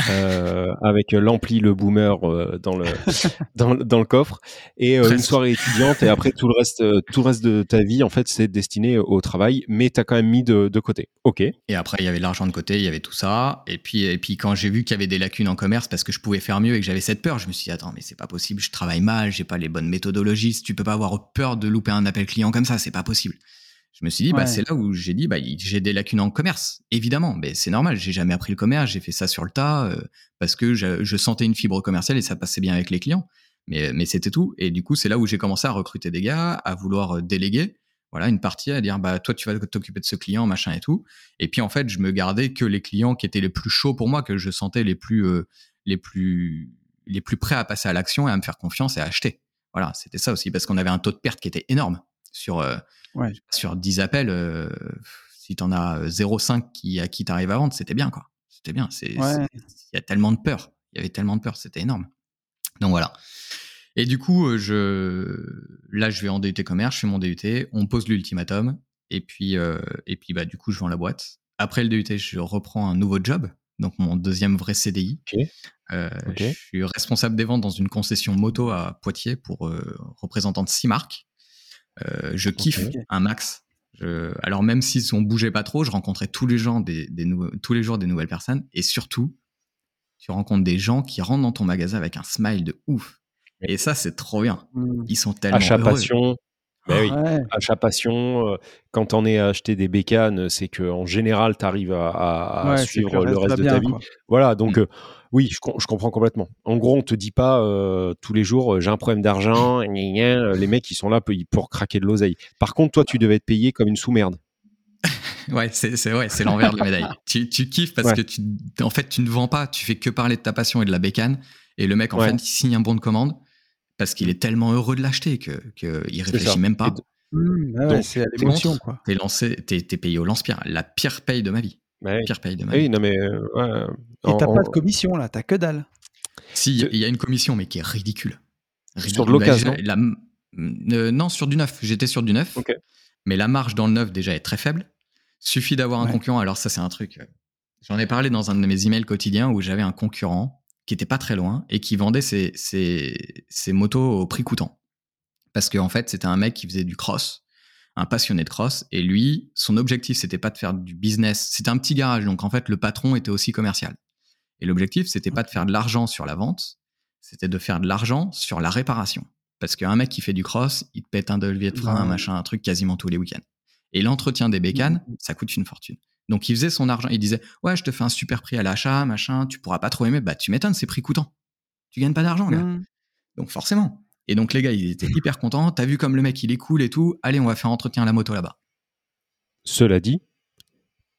S2: euh, [laughs] avec l'ampli, le boomer euh, dans, le, [laughs] dans, le- dans le coffre, et euh, une soirée étudiante, et après tout le reste, tout le reste de ta vie, en fait, c'est destiné au travail, mais tu as quand même mis de, de côté. Ok.
S3: Et après, il y avait l'argent de côté, il y avait tout ça. Et puis, et puis quand j'ai vu qu'il y avait des lacunes en commerce parce que je pouvais faire mieux et que j'avais cette peur, je me suis dit, attends, mais c'est pas possible, je travaille mal, j'ai pas les bonnes méthodologies. Tu peux pas avoir peur de louper un appel client comme ça, c'est pas possible. Je me suis dit, bah,
S1: Ouais.
S3: c'est là où j'ai dit, bah, j'ai des lacunes en commerce, évidemment. Mais c'est normal, j'ai jamais appris le commerce, j'ai fait ça sur le tas euh, parce que je, je sentais une fibre commerciale et ça passait bien avec les clients. Mais, mais c'était tout. Et du coup, c'est là où j'ai commencé à recruter des gars, à vouloir euh, déléguer. Voilà, une partie à dire, bah, toi, tu vas t'occuper de ce client, machin et tout. Et puis, en fait, je me gardais que les clients qui étaient les plus chauds pour moi, que je sentais les plus, euh, les plus, les plus prêts à passer à l'action et à me faire confiance et à acheter. Voilà, c'était ça aussi, parce qu'on avait un taux de perte qui était énorme sur, euh,
S1: Ouais.
S3: sur 10 appels. euh, si t'en as euh, 0,5 qui, à qui t'arrives à vendre, c'était bien, quoi. C'était bien.
S1: Ouais.
S3: il y a tellement de peur. Il y avait tellement de peur, c'était énorme. Donc voilà. Et du coup, euh, je, là, je vais en DUT commerce, je fais mon DUT, on pose l'ultimatum, et puis, euh, et puis, bah, du coup, je vends la boîte. Après le DUT, je reprends un nouveau job, donc mon deuxième vrai CDI. Euh. Je suis responsable des ventes dans une concession moto à Poitiers pour euh, représentant de six marques. Euh, je kiffe un max. Je- alors même si on bougeait pas trop, je rencontrais tous les gens des, des tous les jours des nouvelles personnes et surtout, tu rencontres des gens qui rentrent dans ton magasin avec un smile de ouf. Et ça, c'est trop bien.
S1: Mmh.
S3: Ils sont tellement
S2: Achat
S3: heureux.
S2: passion. Ben oui.
S1: Ouais.
S2: Achat passion. euh, quand t'en es à acheter des bécanes, c'est que en général, tu arrives à,
S1: Ouais,
S2: suivre le reste de
S1: bien,
S2: ta vie.
S1: quoi.
S2: Voilà, donc
S3: Mm.
S2: euh, oui, je, com- je comprends complètement. En gros, on te dit pas euh, tous les jours, j'ai un problème d'argent, [laughs] les mecs, ils sont là pour, pour craquer de l'oseille. Par contre, toi, tu devais être payé comme une sous-merde. [laughs]
S3: Ouais, c'est c'est ouais, c'est l'envers de la médaille. Tu, tu kiffes parce
S2: Ouais.
S3: que tu, en fait, tu ne vends pas, tu fais que parler de ta passion et de la bécane. Et le mec, en
S2: Ouais.
S3: fait, il signe un bon de commande parce qu'il est tellement heureux de l'acheter que qu'il
S2: C'est
S3: réfléchit même pas.
S1: Mmh, ouais, c'est l'émotion, quoi.
S3: T'es lancé, t'es t'es payé au lance-pierre. La pire paye de ma vie. Pire paye de ma
S2: Ah
S3: vie.
S2: oui, non mais euh, ouais,
S1: Et t'as
S2: en-
S1: pas de commission, là, t'as que dalle.
S3: Si, il y a une commission, mais qui est ridicule.
S2: Sur de
S3: Ridicule.
S2: l'occasion,
S3: Bah, la- euh, Non, sur du neuf. J'étais sur du neuf. Mais la marge dans le neuf, déjà, est très faible. Suffit d'avoir un concurrent. Alors, ça, c'est un truc. euh, J'en ai parlé dans un de mes emails quotidiens où j'avais un concurrent qui était pas très loin et qui vendait ses, ses, ses motos au prix coûtant. Parce qu'en fait, c'était un mec qui faisait du cross, un passionné de cross. Et lui, son objectif, c'était pas de faire du business. C'était un petit garage. Donc, en fait, le patron était aussi commercial. Et l'objectif, c'était pas de faire de l'argent sur la vente, c'était de faire de l'argent sur la réparation. Parce qu'un mec qui fait du cross, il te pète un levier de frein, un
S1: Ouais.
S3: machin, un truc quasiment tous les week-ends. Et l'entretien des bécanes,
S1: Mhm.
S3: ça coûte une fortune. Donc il faisait son argent, il disait Ouais, je te fais un super prix à l'achat, machin, tu pourras pas trop aimer. Bah, tu m'étonnes, c'est prix coûtant. Tu gagnes pas d'argent, gars.
S1: Mmh.
S3: Donc forcément. Et donc les gars, ils étaient hyper contents. T'as vu comme le mec, il est cool et tout. Allez, on va faire entretien à la moto là-bas.
S2: Cela dit,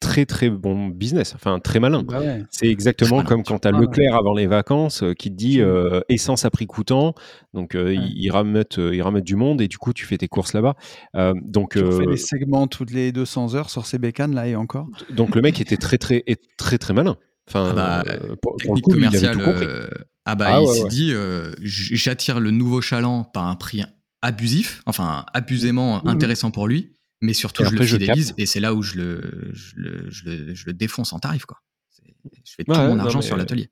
S2: très très bon business, enfin très malin.
S1: Bah ouais.
S2: C'est exactement comme quand tu as Leclerc avant les vacances euh, qui te dit euh, essence à prix coûtant, donc euh,
S1: Ouais.
S2: ils, ils ramènent, euh, ils ramènent du monde et du coup tu fais tes courses là-bas. Euh, donc,
S1: Tu
S2: euh,
S1: des segments toutes les 200 heures sur ces bécanes, là, et encore?
S2: donc le mec était très très et très très malin. Enfin,
S3: Ah bah,
S2: euh, pour, pour le
S3: Technique
S2: coup, lui, il avait tout
S3: euh, ah bah,
S2: Ah
S3: il s'est
S2: ouais.
S3: dit euh, j'attire le nouveau chaland par un prix abusif, enfin abusément
S1: Mhm.
S3: intéressant pour lui, mais surtout
S2: Et
S3: je le
S2: je
S3: fidélise et c'est là où je le, je le, je le, je le défonce en tarif. Quoi. Je fais tout mon
S2: non,
S3: argent
S2: mais-
S3: sur l'atelier.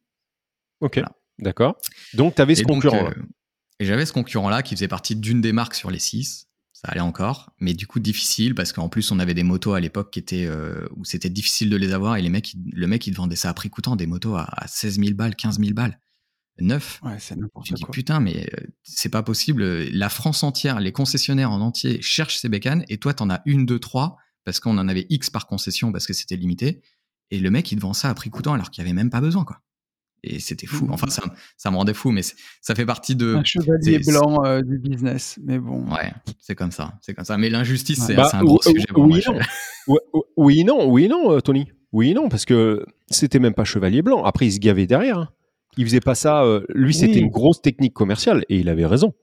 S2: Ok,
S3: voilà.
S2: d'accord. Donc tu avais ce concurrent.
S3: euh, et j'avais ce concurrent-là qui faisait partie d'une des marques sur les six. Ça allait encore, mais du coup difficile parce qu'en plus on avait des motos à l'époque qui étaient euh, où c'était difficile de les avoir et les mecs, ils- le mec il te vendait ça à prix coûtant, des motos à, à 16 000 balles, 15 000 balles, neuf.
S1: Ouais, c'est n'importe quoi.
S3: putain, mais euh, c'est pas possible. La France entière, les concessionnaires en entier cherchent ces bécanes et toi t'en as une, deux, trois parce qu'on en avait X par concession parce que c'était limité. Et le mec il te vend ça à prix coûtant alors qu'il y avait même pas besoin quoi. Et c'était fou.
S1: Mhm.
S3: Enfin ça, ça me rendait fou, mais ça fait partie de.
S1: Un chevalier blanc euh, du business, mais bon.
S3: Ouais, c'est comme ça, c'est comme ça. Mais l'injustice,
S1: Ouais.
S3: c'est
S2: Bah,
S3: un gros
S2: ou-
S3: sujet pour
S2: oui,
S3: moi.
S2: non. Oui, non, oui, non, euh, Tony. Oui, non, parce que c'était même pas Chevalier Blanc. Après, il se gavait derrière. Il faisait pas ça. euh, lui, c'était
S1: Oui.
S2: une grosse technique commerciale et il avait raison.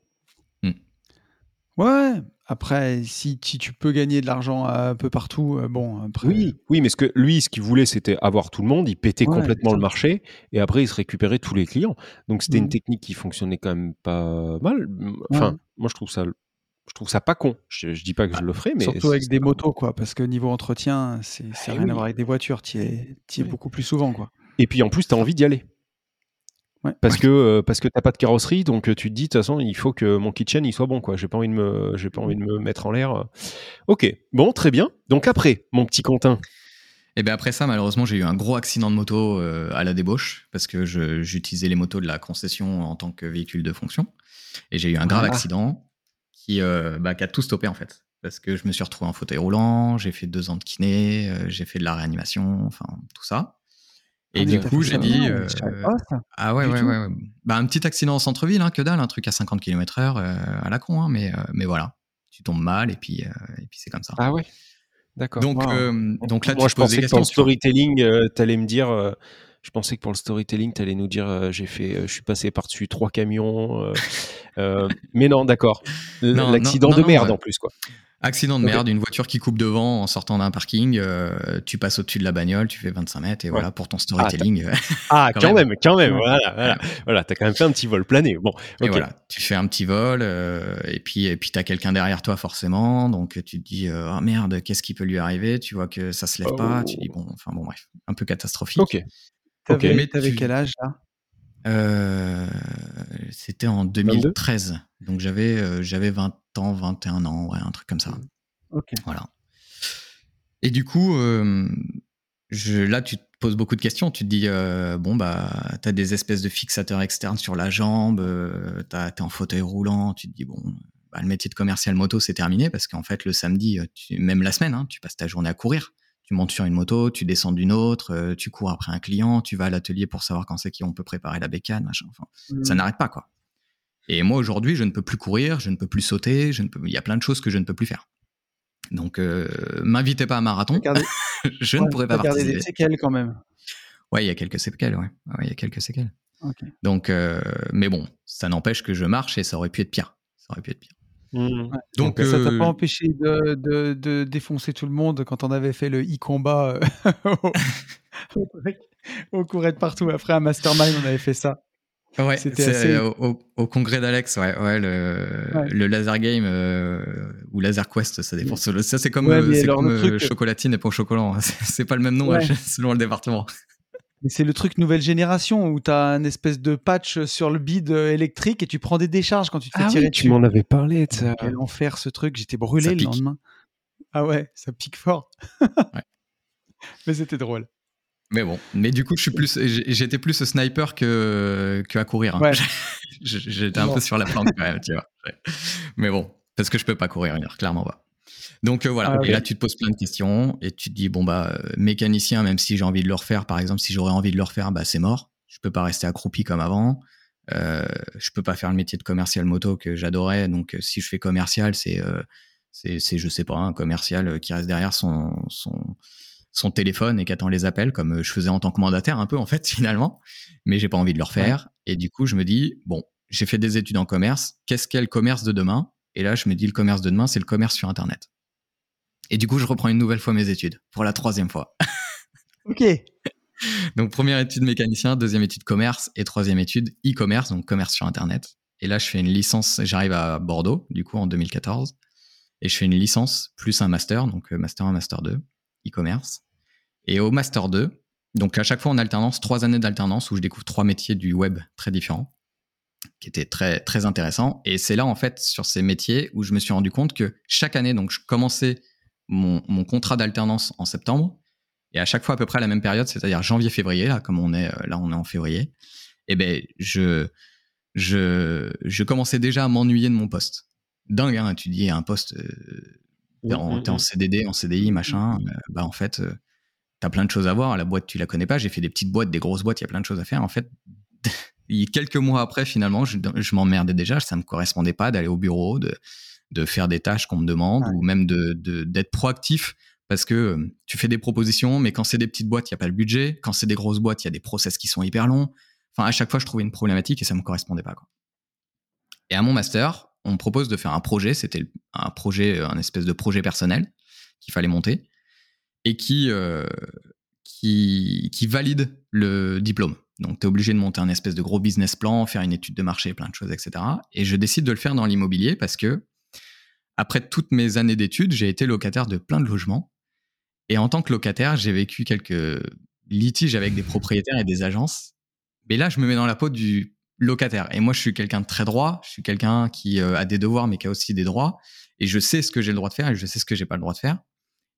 S1: Ouais. Après, si, si tu peux gagner de l'argent un peu partout, euh, bon, après.
S2: Oui, oui, mais ce que lui, ce qu'il voulait, c'était avoir tout le monde. Il pétait
S1: Ouais,
S2: complètement le marché et après, il se récupérait tous les clients. Donc, c'était une
S1: Mhm.
S2: technique qui fonctionnait quand même pas mal. Enfin,
S1: Ouais.
S2: moi, je trouve ça, je trouve ça pas con. Je, je dis pas que je le ferai, mais
S1: Surtout avec des motos, quoi, parce que niveau entretien, c'est
S2: Eh
S1: rien
S2: oui.
S1: à voir avec des voitures, tu y es, t'y es
S2: Oui.
S1: beaucoup plus souvent, quoi.
S2: Et puis en plus, tu as envie d'y aller.
S1: Ouais.
S2: Parce que euh, parce que t'as pas de carrosserie, donc euh, tu te dis de toute façon il faut que mon kitchen il soit bon quoi. J'ai pas envie de me j'ai pas envie de me mettre en l'air. Ok, bon très bien. Donc après mon petit Quentin.
S3: Et bien après ça, malheureusement, j'ai eu un gros accident de moto euh, à la débauche parce que j'utilisais les motos de la concession en tant que véhicule de fonction. Et j'ai eu un grave
S1: Ah.
S3: accident qui, euh, bah, qui a tout stoppé en fait. Parce que je me suis retrouvé en fauteuil roulant, j'ai fait deux ans de kiné, euh, j'ai fait de la réanimation, enfin tout ça. Et
S1: Ah,
S3: du
S1: mais t'as
S3: coup, j'ai dit.
S1: bien,
S3: euh, ah ouais,
S1: du
S3: ouais, ouais, ouais. Bah, un petit accident en centre-ville, hein, que dalle, un truc à 50 km/h euh, à la con, hein, mais, euh, mais voilà. Tu tombes mal et puis, euh, et puis c'est comme ça.
S2: Ah ouais. D'accord.
S3: donc,
S1: wow.
S3: euh, donc là,
S2: moi
S3: tu
S2: je
S3: poses
S2: pensais
S3: des
S2: que pour le
S3: tu
S2: storytelling euh, t'allais me dire. euh, je pensais que pour le storytelling t'allais nous dire euh, j'ai fait euh, je suis passé par dessus trois camions. euh, euh, mais non d'accord. [laughs] L'accident de
S3: non,
S2: merde
S3: ouais.
S2: en plus quoi.
S3: Accident de
S2: Ok.
S3: merde, une voiture qui coupe devant en sortant d'un parking, euh, tu passes au-dessus de la bagnole, tu fais 25 mètres et
S2: Ouais.
S3: voilà pour ton storytelling. euh,
S2: Ah [laughs]
S3: Quand
S2: quand,
S3: même.
S2: même. quand même voilà voilà voilà t'as quand même fait un petit vol plané. Bon
S3: et
S2: ok.
S3: voilà, tu fais un petit vol euh, et puis et puis t'as quelqu'un derrière toi forcément, donc tu te dis euh, ah merde qu'est-ce qui peut lui arriver? Tu vois que ça se lève pas, tu dis bon enfin bon bref, un peu catastrophique.
S2: Ok.
S1: T'avais
S3: mais
S1: t'avais
S3: tu-
S1: quel âge, là?
S3: Euh, C'était en 2013, donc j'avais euh, j'avais 20 ans, 21 ans, ouais, un truc comme ça.
S1: Ok.
S3: Voilà. Et du coup, euh, je, là, tu te poses beaucoup de questions. Tu te dis, euh, bon, bah, t'as des espèces de fixateurs externes sur la jambe, euh, t'es en fauteuil roulant. Tu te dis, bon, bah, le métier de commercial moto, c'est terminé parce qu'en fait, le samedi, euh, tu- même la semaine, hein, tu passes ta journée à courir. Tu montes sur une moto, tu descends d'une autre, tu cours après un client, tu vas à l'atelier pour savoir quand c'est qu'on peut préparer la bécane, machin. Enfin, ça
S1: Mm.
S3: n'arrête pas, quoi. Et moi, aujourd'hui, je ne peux plus courir, je ne peux plus sauter, je ne peux... il y a plein de choses que je ne peux plus faire. Donc, euh, m'invitez pas à un marathon,
S1: Regardez, [laughs]
S3: je ne pourrais pas participer.
S1: des séquelles quand même.
S3: Ouais, il y a quelques séquelles, ouais. Ouais, il y a quelques séquelles. Donc, euh, mais bon, ça n'empêche que je marche et ça aurait pu être pire. Ça aurait pu être pire.
S2: Mmh.
S3: Donc,
S1: ça t'a
S3: euh,
S1: pas empêché de, de, de défoncer tout le monde quand on avait fait le e-combat euh, [laughs] au, on courait de partout. Après un mastermind, on avait fait ça.
S3: Ouais,
S1: C'était
S3: c'est
S1: assez-
S3: au, au- au congrès d'Alex, ouais, ouais, le,
S1: Ouais.
S3: le laser game euh, ou laser quest, ça dépend. Ça c'est comme, euh, comme
S1: le
S3: euh,
S1: truc-
S3: chocolatine et pour chocolat. hein. [laughs] C'est pas le même nom hein, [laughs] selon le département.
S1: Mais c'est le truc nouvelle génération où tu as un espèce de patch sur le bide euh, électrique et tu prends des décharges quand tu te fais
S2: Ah
S1: tirer
S2: oui, tu m'en avais parlé de ça.
S1: Quel enfer ce truc, j'étais brûlé
S3: Ça
S1: le
S3: pique.
S1: lendemain. Ah ouais, ça pique fort. [laughs] Mais c'était drôle.
S3: Mais bon, mais du coup, je suis plus, j'étais plus sniper que, que à courir. hein.
S1: Ouais. [laughs]
S3: J'étais un peu sur la planque quand même, tu vois. Ouais. Mais bon, parce que je peux pas courir, clairement pas. Donc euh, voilà.
S1: Ah.
S3: Et là, tu te poses plein de questions et tu te dis bon bah euh, mécanicien, même si j'ai envie de le refaire, par exemple, si j'aurais envie de le refaire, bah c'est mort. Je peux pas rester accroupi comme avant. Euh, je peux pas faire le métier de commercial moto que j'adorais. Donc euh, si je fais commercial, c'est c'est c'est je sais pas un commercial qui reste derrière son son son téléphone et qui attend les appels comme euh, je faisais en tant que mandataire un peu en fait [laughs] finalement. Mais j'ai pas envie de le refaire. Et du coup je me dis bon j'ai fait des études en commerce. Qu'est-ce qu'est le commerce de demain? Et là je me dis le commerce de demain c'est le commerce sur internet. Et du coup je reprends une nouvelle fois mes études pour la troisième fois. [laughs]
S1: Ok.
S3: donc première étude mécanicien deuxième étude commerce et troisième étude e-commerce donc commerce sur internet. Et là je fais une licence j'arrive à Bordeaux du coup en 2014 et je fais une licence plus un master donc euh, master 1 master 2 e-commerce et au master 2 donc à chaque fois en alternance trois années d'alternance où je découvre trois métiers du web très différents qui étaient très très intéressants. Et c'est là en fait sur ces métiers où je me suis rendu compte que chaque année donc je commençais mon, mon contrat d'alternance en septembre. Et à chaque fois à peu près à la même période c'est-à-dire janvier février là comme on est euh, là on est en février et ben je je je commençais déjà à m'ennuyer de mon poste. Dingue hein tu dis un poste euh, t'es en, t'es en CDD en CDI machin euh, bah en fait euh, t'as plein de choses à voir. La boîte tu la connais pas. J'ai fait des petites boîtes des grosses boîtes. Il y a plein de choses à faire. En fait [laughs] quelques mois après finalement je, je m'emmerdais déjà. Ça me correspondait pas d'aller au bureau de de faire des tâches qu'on me demande
S1: Ouais.
S3: ou même de d'être proactif parce que euh, tu fais des propositions mais quand c'est des petites boîtes il y a pas le budget. Quand c'est des grosses boîtes il y a des process qui sont hyper longs. Enfin à chaque fois je trouvais une problématique et ça me correspondait pas quoi. et à mon master on me propose de faire un projet. C'était un projet un espèce de projet personnel qu'il fallait monter et qui euh, qui qui valide le diplôme donc tu es obligé de monter un espèce de gros business plan faire une étude de marché plein de choses etc et je décide de le faire dans l'immobilier parce que après toutes mes années d'études j'ai été locataire de plein de logements et en tant que locataire, j'ai vécu quelques litiges avec des propriétaires et des agences. Mais là, je me mets dans la peau du locataire. Et moi, je suis quelqu'un de très droit. Je suis quelqu'un qui euh, a des devoirs, mais qui a aussi des droits. Et je sais ce que j'ai le droit de faire et je sais ce que j'ai pas le droit de faire.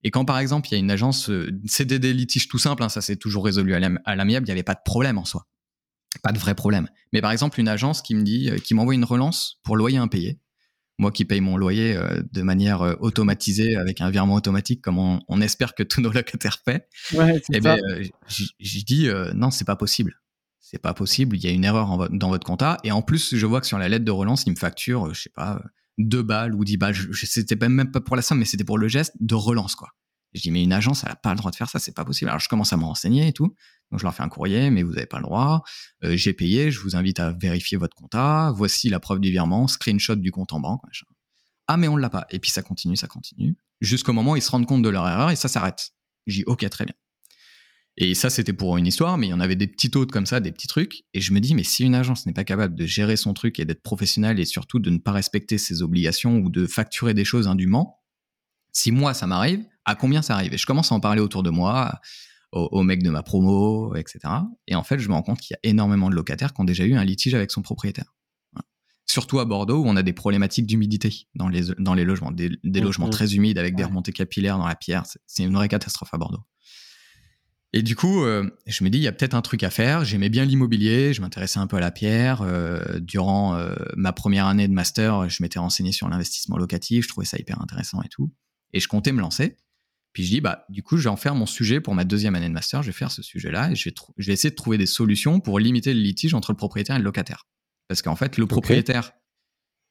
S3: Et quand, par exemple, il y a une agence, euh, c'est des, litiges tout simples, hein, ça s'est toujours résolu à l'am- à l'amiable, il n'y avait pas de problème en soi. Pas de vrai problème. Mais par exemple, une agence qui me dit, euh, qui m'envoie une relance pour loyer impayé. Moi qui paye mon loyer euh, de manière euh, automatisée avec un virement automatique, comme on, on espère que tous nos locataires paient.
S1: Ouais,
S3: Eh ben, euh, j- j'ai dit euh, non, c'est pas possible. C'est pas possible. Il y a une erreur en vo- dans votre compta. Et en plus, je vois que sur la lettre de relance, il me facture, je sais pas, euh, deux balles ou dix balles. Je, je- c'était même pas pour la somme, mais c'était pour le geste de relance, quoi. Je dis mais une agence, elle a pas le droit de faire ça, c'est pas possible. Alors je commence à me renseigner et tout. Donc je leur fais un courrier, mais vous avez pas le droit. Euh, j'ai payé, je vous invite à vérifier votre compta. Voici la preuve du virement, screenshot du compte en banque. Ah mais on l'a pas. Et puis ça continue, ça continue, jusqu'au moment où ils se rendent compte de leur erreur et ça s'arrête. J'ai dit ok très bien. Et ça, c'était pour une histoire, mais il y en avait des petites autres comme ça, des petits trucs. Et je me dis, mais si une agence n'est pas capable de gérer son truc et d'être professionnelle et surtout de ne pas respecter ses obligations ou de facturer des choses indûment, si moi ça m'arrive, à combien ça arrive? Et je commence à en parler autour de moi, aux, aux mecs de ma promo, etc. Et en fait, je me rends compte qu'il y a énormément de locataires qui ont déjà eu un litige avec son propriétaire. Voilà. surtout à Bordeaux où on a des problématiques d'humidité dans les, dans les logements, des, des logements
S2: Mhm.
S3: très humides avec des remontées capillaires dans la pierre. C'est une vraie catastrophe à Bordeaux. Et du coup, euh, je me dis, il y a peut-être un truc à faire. J'aimais bien l'immobilier, je m'intéressais un peu à la pierre. Euh, durant euh, ma première année de master, je m'étais renseigné sur l'investissement locatif, je trouvais ça hyper intéressant et tout. Et je comptais me lancer. Puis je dis, bah, du coup, je vais en faire mon sujet pour ma deuxième année de master. Je vais faire ce sujet-là et je vais, trou- je vais essayer de trouver des solutions pour limiter le litige entre le propriétaire et le locataire. Parce qu'en fait, le propriétaire,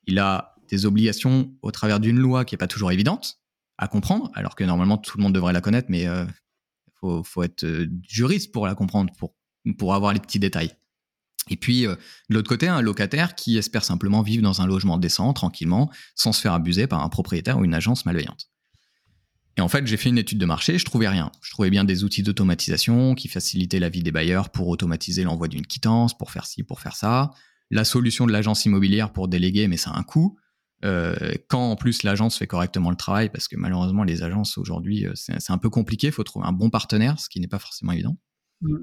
S3: il a des obligations au travers d'une loi qui est pas toujours évidente à comprendre, alors que normalement tout le monde devrait la connaître, mais euh, faut, faut être euh, juriste pour la comprendre, pour, avoir les petits détails. Et puis, euh, de l'autre côté, un locataire qui espère simplement vivre dans un logement décent, tranquillement, sans se faire abuser par un propriétaire ou une agence malveillante. Et en fait, j'ai fait une étude de marché, je trouvais rien. Je trouvais bien des outils d'automatisation qui facilitaient la vie des bailleurs pour automatiser l'envoi d'une quittance, pour faire ci, pour faire ça. La solution de l'agence immobilière pour déléguer, mais ça a un coût. Euh, quand en plus l'agence fait correctement le travail, parce que malheureusement les agences aujourd'hui euh, c'est un peu compliqué, il faut trouver un bon partenaire, ce qui n'est pas forcément évident.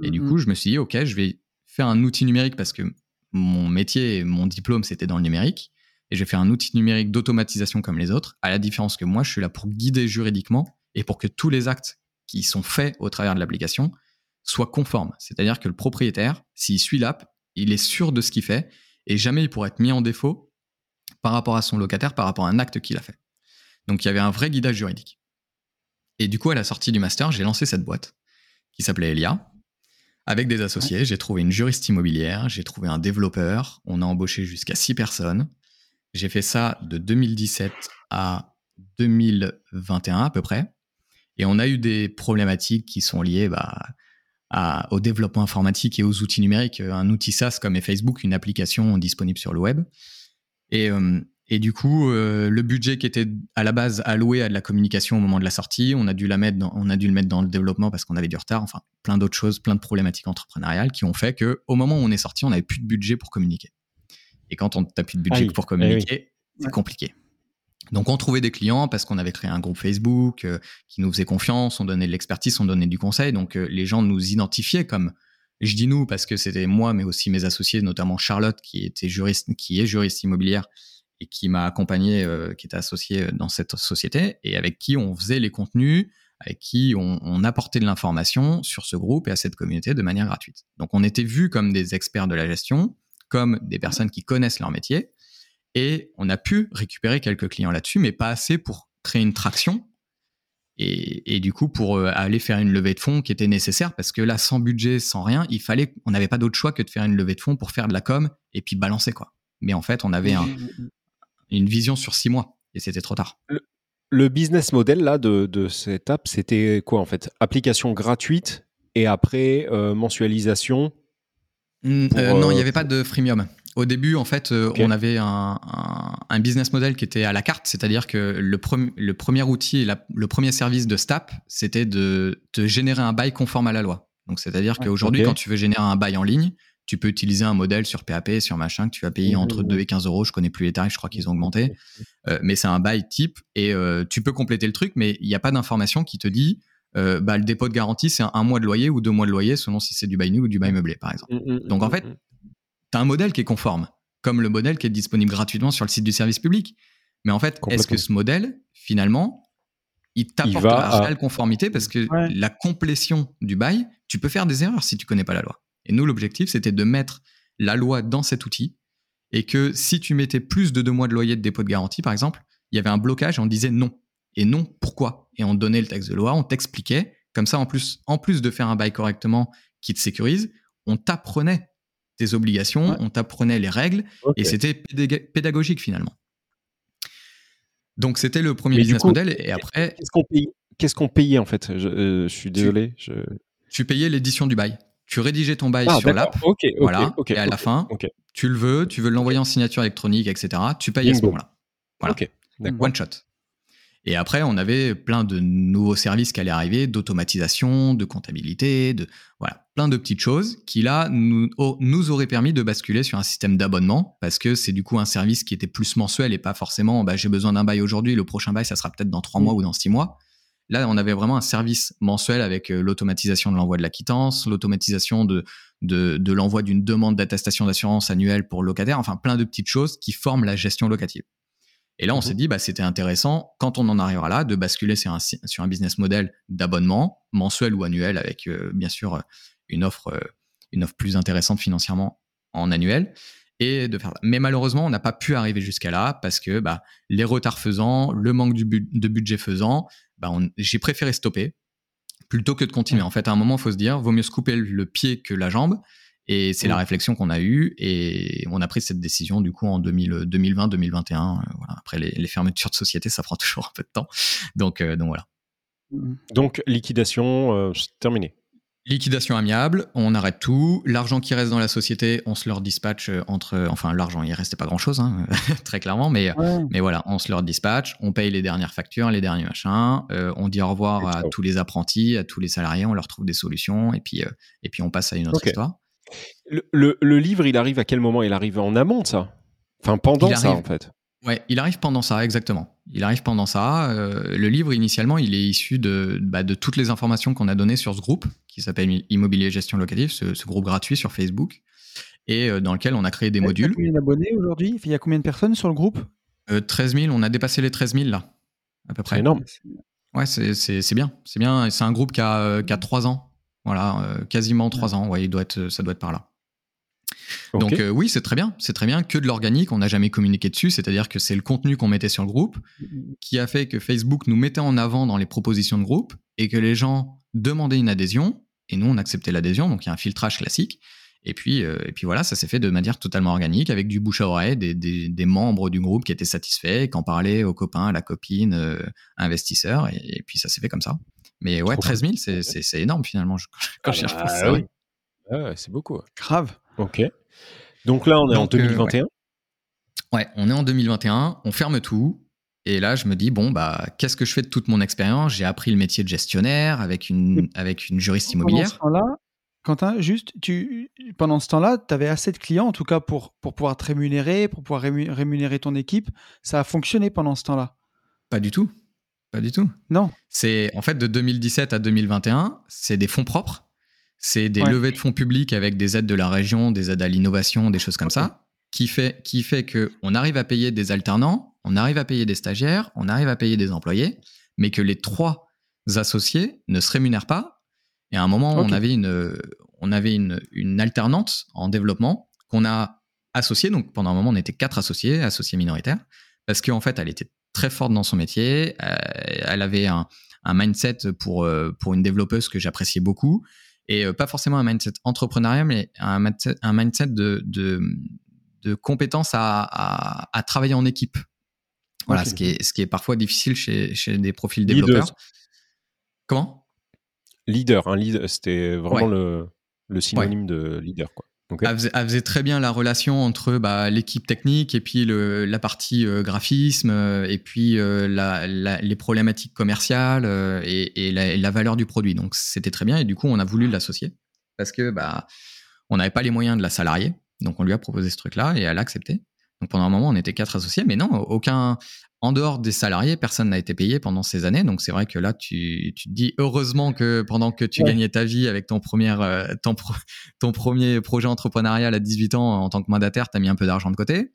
S3: Et du coup, je me suis dit, OK, je vais faire un outil numérique parce que mon métier, mon diplôme, c'était dans le numérique. Et je vais faire un outil numérique d'automatisation comme les autres, à la différence que moi, je suis là pour guider juridiquement et pour que tous les actes qui sont faits au travers de l'application soient conformes. C'est-à-dire que le propriétaire, s'il suit l'app, il est sûr de ce qu'il fait et jamais il pourrait être mis en défaut par rapport à son locataire, par rapport à un acte qu'il a fait. Donc il y avait un vrai guidage juridique. Et du coup, à la sortie du master, j'ai lancé cette boîte qui s'appelait Elia. Avec des associés, j'ai trouvé une juriste immobilière, j'ai trouvé un développeur, on a embauché jusqu'à six personnes. J'ai fait ça de 2017 à 2021 à peu près. Et on a eu des problématiques qui sont liées bah, à- au développement informatique et aux outils numériques. Un outil SaaS comme est Facebook, une application disponible sur le web. Et, euh, et du coup, euh, le budget qui était à la base alloué à de la communication au moment de la sortie, on a dû, la mettre dans- on a dû le mettre dans le développement parce qu'on avait du retard. Enfin, plein d'autres choses, plein de problématiques entrepreneuriales qui ont fait que au moment où on est sorti, on n'avait plus de budget pour communiquer. Et quand on n'a plus de budget
S2: Ah oui,
S3: pour
S2: eh oui.
S3: communiquer, c'est compliqué. Donc on trouvait des clients parce qu'on avait créé un groupe Facebook euh, qui nous faisait confiance, on donnait de l'expertise, on donnait du conseil. Donc euh, les gens nous identifiaient comme, je dis nous parce que c'était moi, mais aussi mes associés, notamment Charlotte qui était juriste, qui est juriste immobilière et qui m'a accompagné, euh, qui était associée dans cette société et avec qui on faisait les contenus, avec qui on, on apportait de l'information sur ce groupe et à cette communauté de manière gratuite. Donc on était vus comme des experts de la gestion, comme des personnes qui connaissent leur métier et on a pu récupérer quelques clients là-dessus, mais pas assez pour créer une traction. Et, et du coup, pour euh, aller faire une levée de fonds qui était nécessaire, parce que là, sans budget, sans rien, il fallait, on n'avait pas d'autre choix que de faire une levée de fonds pour faire de la com et puis balancer quoi. Mais en fait, on avait un- une vision sur six mois et c'était trop tard.
S2: Le business model là de, de cette app, c'était quoi en fait? Application gratuite et après euh, mensualisation.
S3: Euh, non, il
S2: euh,
S3: n'y avait pas de freemium. Au début, en fait, euh, on avait un, un- un business model qui était à la carte, c'est-à-dire que le, premi- le premier outil, et la- le premier service de Stap, c'était de, de générer un bail conforme à la loi. Donc, c'est-à-dire qu'aujourd'hui, quand tu veux générer un bail en ligne, tu peux utiliser un modèle sur PAP, sur machin, que tu vas payer
S2: Mhm.
S3: entre 2 et 15 euros. Je connais plus les tarifs, je crois qu'ils ont augmenté. Euh, mais c'est un bail type et euh, tu peux compléter le truc, mais il n'y a pas d'information qui te dit euh, bah, le dépôt de garantie, c'est un, un mois de loyer ou deux mois de loyer, selon si c'est du bail nu ou du bail meublé, par exemple. Donc, en fait, tu as un modèle qui est conforme, comme le modèle qui est disponible gratuitement sur le site du service public. Mais en fait, est-ce que ce modèle, finalement, il t'apporte la
S2: à-
S3: réelle conformité parce que
S1: Ouais.
S3: la complétion du bail, tu peux faire des erreurs si tu connais pas la loi. Et nous, l'objectif, c'était de mettre la loi dans cet outil et que si tu mettais plus de deux mois de loyer de dépôt de garantie, par exemple, il y avait un blocage et on disait non. Et non, pourquoi? Et on donnait le texte de loi, on t'expliquait. Comme ça, en plus, en plus de faire un bail correctement qui te sécurise, on t'apprenait tes obligations,
S1: Ouais.
S3: on t'apprenait les règles et c'était pédagogique finalement. Donc c'était le premier
S2: Mais
S3: business
S2: coup,
S3: model et après
S2: Qu'est-ce qu'on payait Qu'est-ce qu'on payait en fait? Je, euh, je suis désolé. Je...
S3: tu payais l'édition du bail. Tu rédigeais ton bail
S2: Ah,
S3: sur l'app, voilà, et à la fin, tu le veux, tu veux l'envoyer en signature électronique, etc. Tu payes à ce moment-là. Voilà.
S2: D'accord.
S3: One shot. Et après, on avait plein de nouveaux services qui allaient arriver, d'automatisation, de comptabilité, de voilà, plein de petites choses qui là nous, nous auraient permis de basculer sur un système d'abonnement parce que c'est du coup un service qui était plus mensuel et pas forcément bah, j'ai besoin d'un bail aujourd'hui, le prochain bail ça sera peut-être dans trois
S2: Mm.
S3: mois ou dans six mois. Là, on avait vraiment un service mensuel avec euh, l'automatisation de l'envoi de la quittance, l'automatisation de, de, de l'envoi d'une demande d'attestation d'assurance annuelle pour le locataire, enfin plein de petites choses qui forment la gestion locative. Et là, on
S2: Mhm.
S3: s'est dit, bah, c'était intéressant, quand on en arrivera là, de basculer sur un, sur un business model d'abonnement, mensuel ou annuel, avec euh, bien sûr une offre, euh, une offre plus intéressante financièrement en annuel. Et de faire ça. Mais malheureusement, on n'a pas pu arriver jusqu'à là parce que bah, les retards faisant, le manque du bu- de budget faisant, bah, j'ai préféré stopper plutôt que de continuer. En fait, à un moment, il faut se dire, vaut mieux se couper le pied que la jambe. Et c'est la réflexion qu'on a eue et on a pris cette décision du coup en 2000 2020-2021. euh, voilà. Après les, les fermetures de société, ça prend [laughs] toujours un peu de temps. Donc, euh, donc voilà.
S2: Donc, liquidation, euh, c'est terminé.
S3: Liquidation amiable, on arrête tout. L'argent qui reste dans la société, on se leur dispatche euh, entre. Enfin, l'argent, il restait pas grand chose, [laughs] très clairement, mais,
S1: Ouais.
S3: mais voilà, on se leur dispatch, on paye les dernières factures, les derniers machins, euh, on dit au revoir
S2: Et
S3: à tous les apprentis, à tous les salariés, on leur trouve des solutions, et puis, euh, et puis on passe à une autre histoire.
S2: Le, le- le livre, il arrive à quel moment? Il arrive en amont de ça? Enfin, pendant
S3: Il
S2: ça,
S3: arrive.
S2: en fait.
S3: Ouais, il arrive pendant ça, exactement. Il arrive pendant ça. Euh, le livre, initialement, il est issu de, bah, de toutes les informations qu'on a données sur ce groupe, qui s'appelle Immobilier Gestion Locative, ce, ce groupe gratuit sur Facebook, et euh, dans lequel on a créé des
S1: Il y a
S3: modules.
S1: combien d'abonnés aujourd'hui? Il y a combien de personnes sur le groupe?
S3: Euh, 13 000, on a dépassé les 13 000 là, à peu
S2: C'est
S3: près.
S2: énorme.
S3: Ouais, c'est- c'est c'est bien. C'est bien. C'est un groupe qui a, euh, qui a 3 ans. Voilà, euh, quasiment 3 ans. Ouais, il doit être, ça doit être par là. Donc euh, oui, c'est très bien. C'est très bien que de l'organique. On n'a jamais communiqué dessus. C'est-à-dire que c'est le contenu qu'on mettait sur le groupe qui a fait que Facebook nous mettait en avant dans les propositions de groupe et que les gens demandaient une adhésion et nous on acceptait l'adhésion. Donc il y a un filtrage classique. Et puis, euh, et puis voilà, ça s'est fait de manière totalement organique avec du bouche à oreille, des, des, des membres du groupe qui étaient satisfaits, qui en parlaient aux copains, à la copine, euh, investisseurs. Et, et puis ça s'est fait comme ça. Mais ouais,
S2: Trop
S3: 13 000,
S2: cool.
S3: c'est- c'est c'est énorme finalement je- [laughs] quand
S2: Ah
S3: j'y
S2: bah,
S3: repense, ça,
S2: oui.
S3: ouais.
S2: Ouais, c'est beaucoup. ouais.
S1: Grave.
S2: Ok. Donc là, on est en
S3: Donc, euh,
S2: 2021.
S3: Ouais, on est en 2021, on ferme tout. Et là, je me dis, bon, bah, qu'est-ce que je fais de toute mon expérience? J'ai appris le métier de gestionnaire avec une, avec une juriste
S1: Pendant ce
S3: immobilière.
S1: temps-là, Quentin, juste, tu, pendant ce temps-là, tu avais assez de clients, en tout cas, pour, pour pouvoir te rémunérer, pour pouvoir rému- rémunérer ton équipe. Ça a fonctionné pendant ce temps-là?
S3: Pas du tout. Pas du tout.
S1: Non.
S3: C'est en fait de 2017 à 2021, c'est des fonds propres, c'est des
S1: Ouais.
S3: levées de fonds publics avec des aides de la région, des aides à l'innovation, des choses comme ça, qui fait qui fait que on arrive à payer des alternants, on arrive à payer des stagiaires, on arrive à payer des employés, mais que les trois associés ne se rémunèrent pas. Et à un moment, on avait une on avait une, une alternante en développement qu'on a associée. Donc pendant un moment, on était quatre associés, associés minoritaires, parce qu'en fait, elle était très forte dans son métier. euh, elle avait un, un mindset pour, euh, pour une développeuse que j'appréciais beaucoup. Et euh, pas forcément un mindset entrepreneurial, mais un mindset, un mindset de, de, de compétence à, à, à travailler en équipe. Voilà, ce, qui est, ce qui est parfois difficile chez, chez des profils
S2: Leaders.
S3: développeurs. Comment?
S2: Leader, un leader, c'était vraiment
S3: Ouais.
S2: le, le synonyme de leader. Quoi.
S3: Elle faisait, elle faisait très bien la relation entre bah, l'équipe technique et puis le, la partie euh, graphisme euh, et puis euh, la, la- les problématiques commerciales et, et la, et la valeur du produit. Donc c'était très bien et du coup on a voulu l'associer parce que bah on n'avait pas les moyens de la salarier. Donc on lui a proposé ce truc-là et elle a accepté. Donc pendant un moment on était quatre associés, mais non aucun en dehors des salariés personne n'a été payé pendant ces années. Donc c'est vrai que là tu, tu te dis heureusement que pendant que tu
S1: Ouais.
S3: gagnais ta vie avec ton premier euh, ton, pro- ton premier projet entrepreneurial à 18 ans en tant que mandataire, tu as mis un peu d'argent de côté.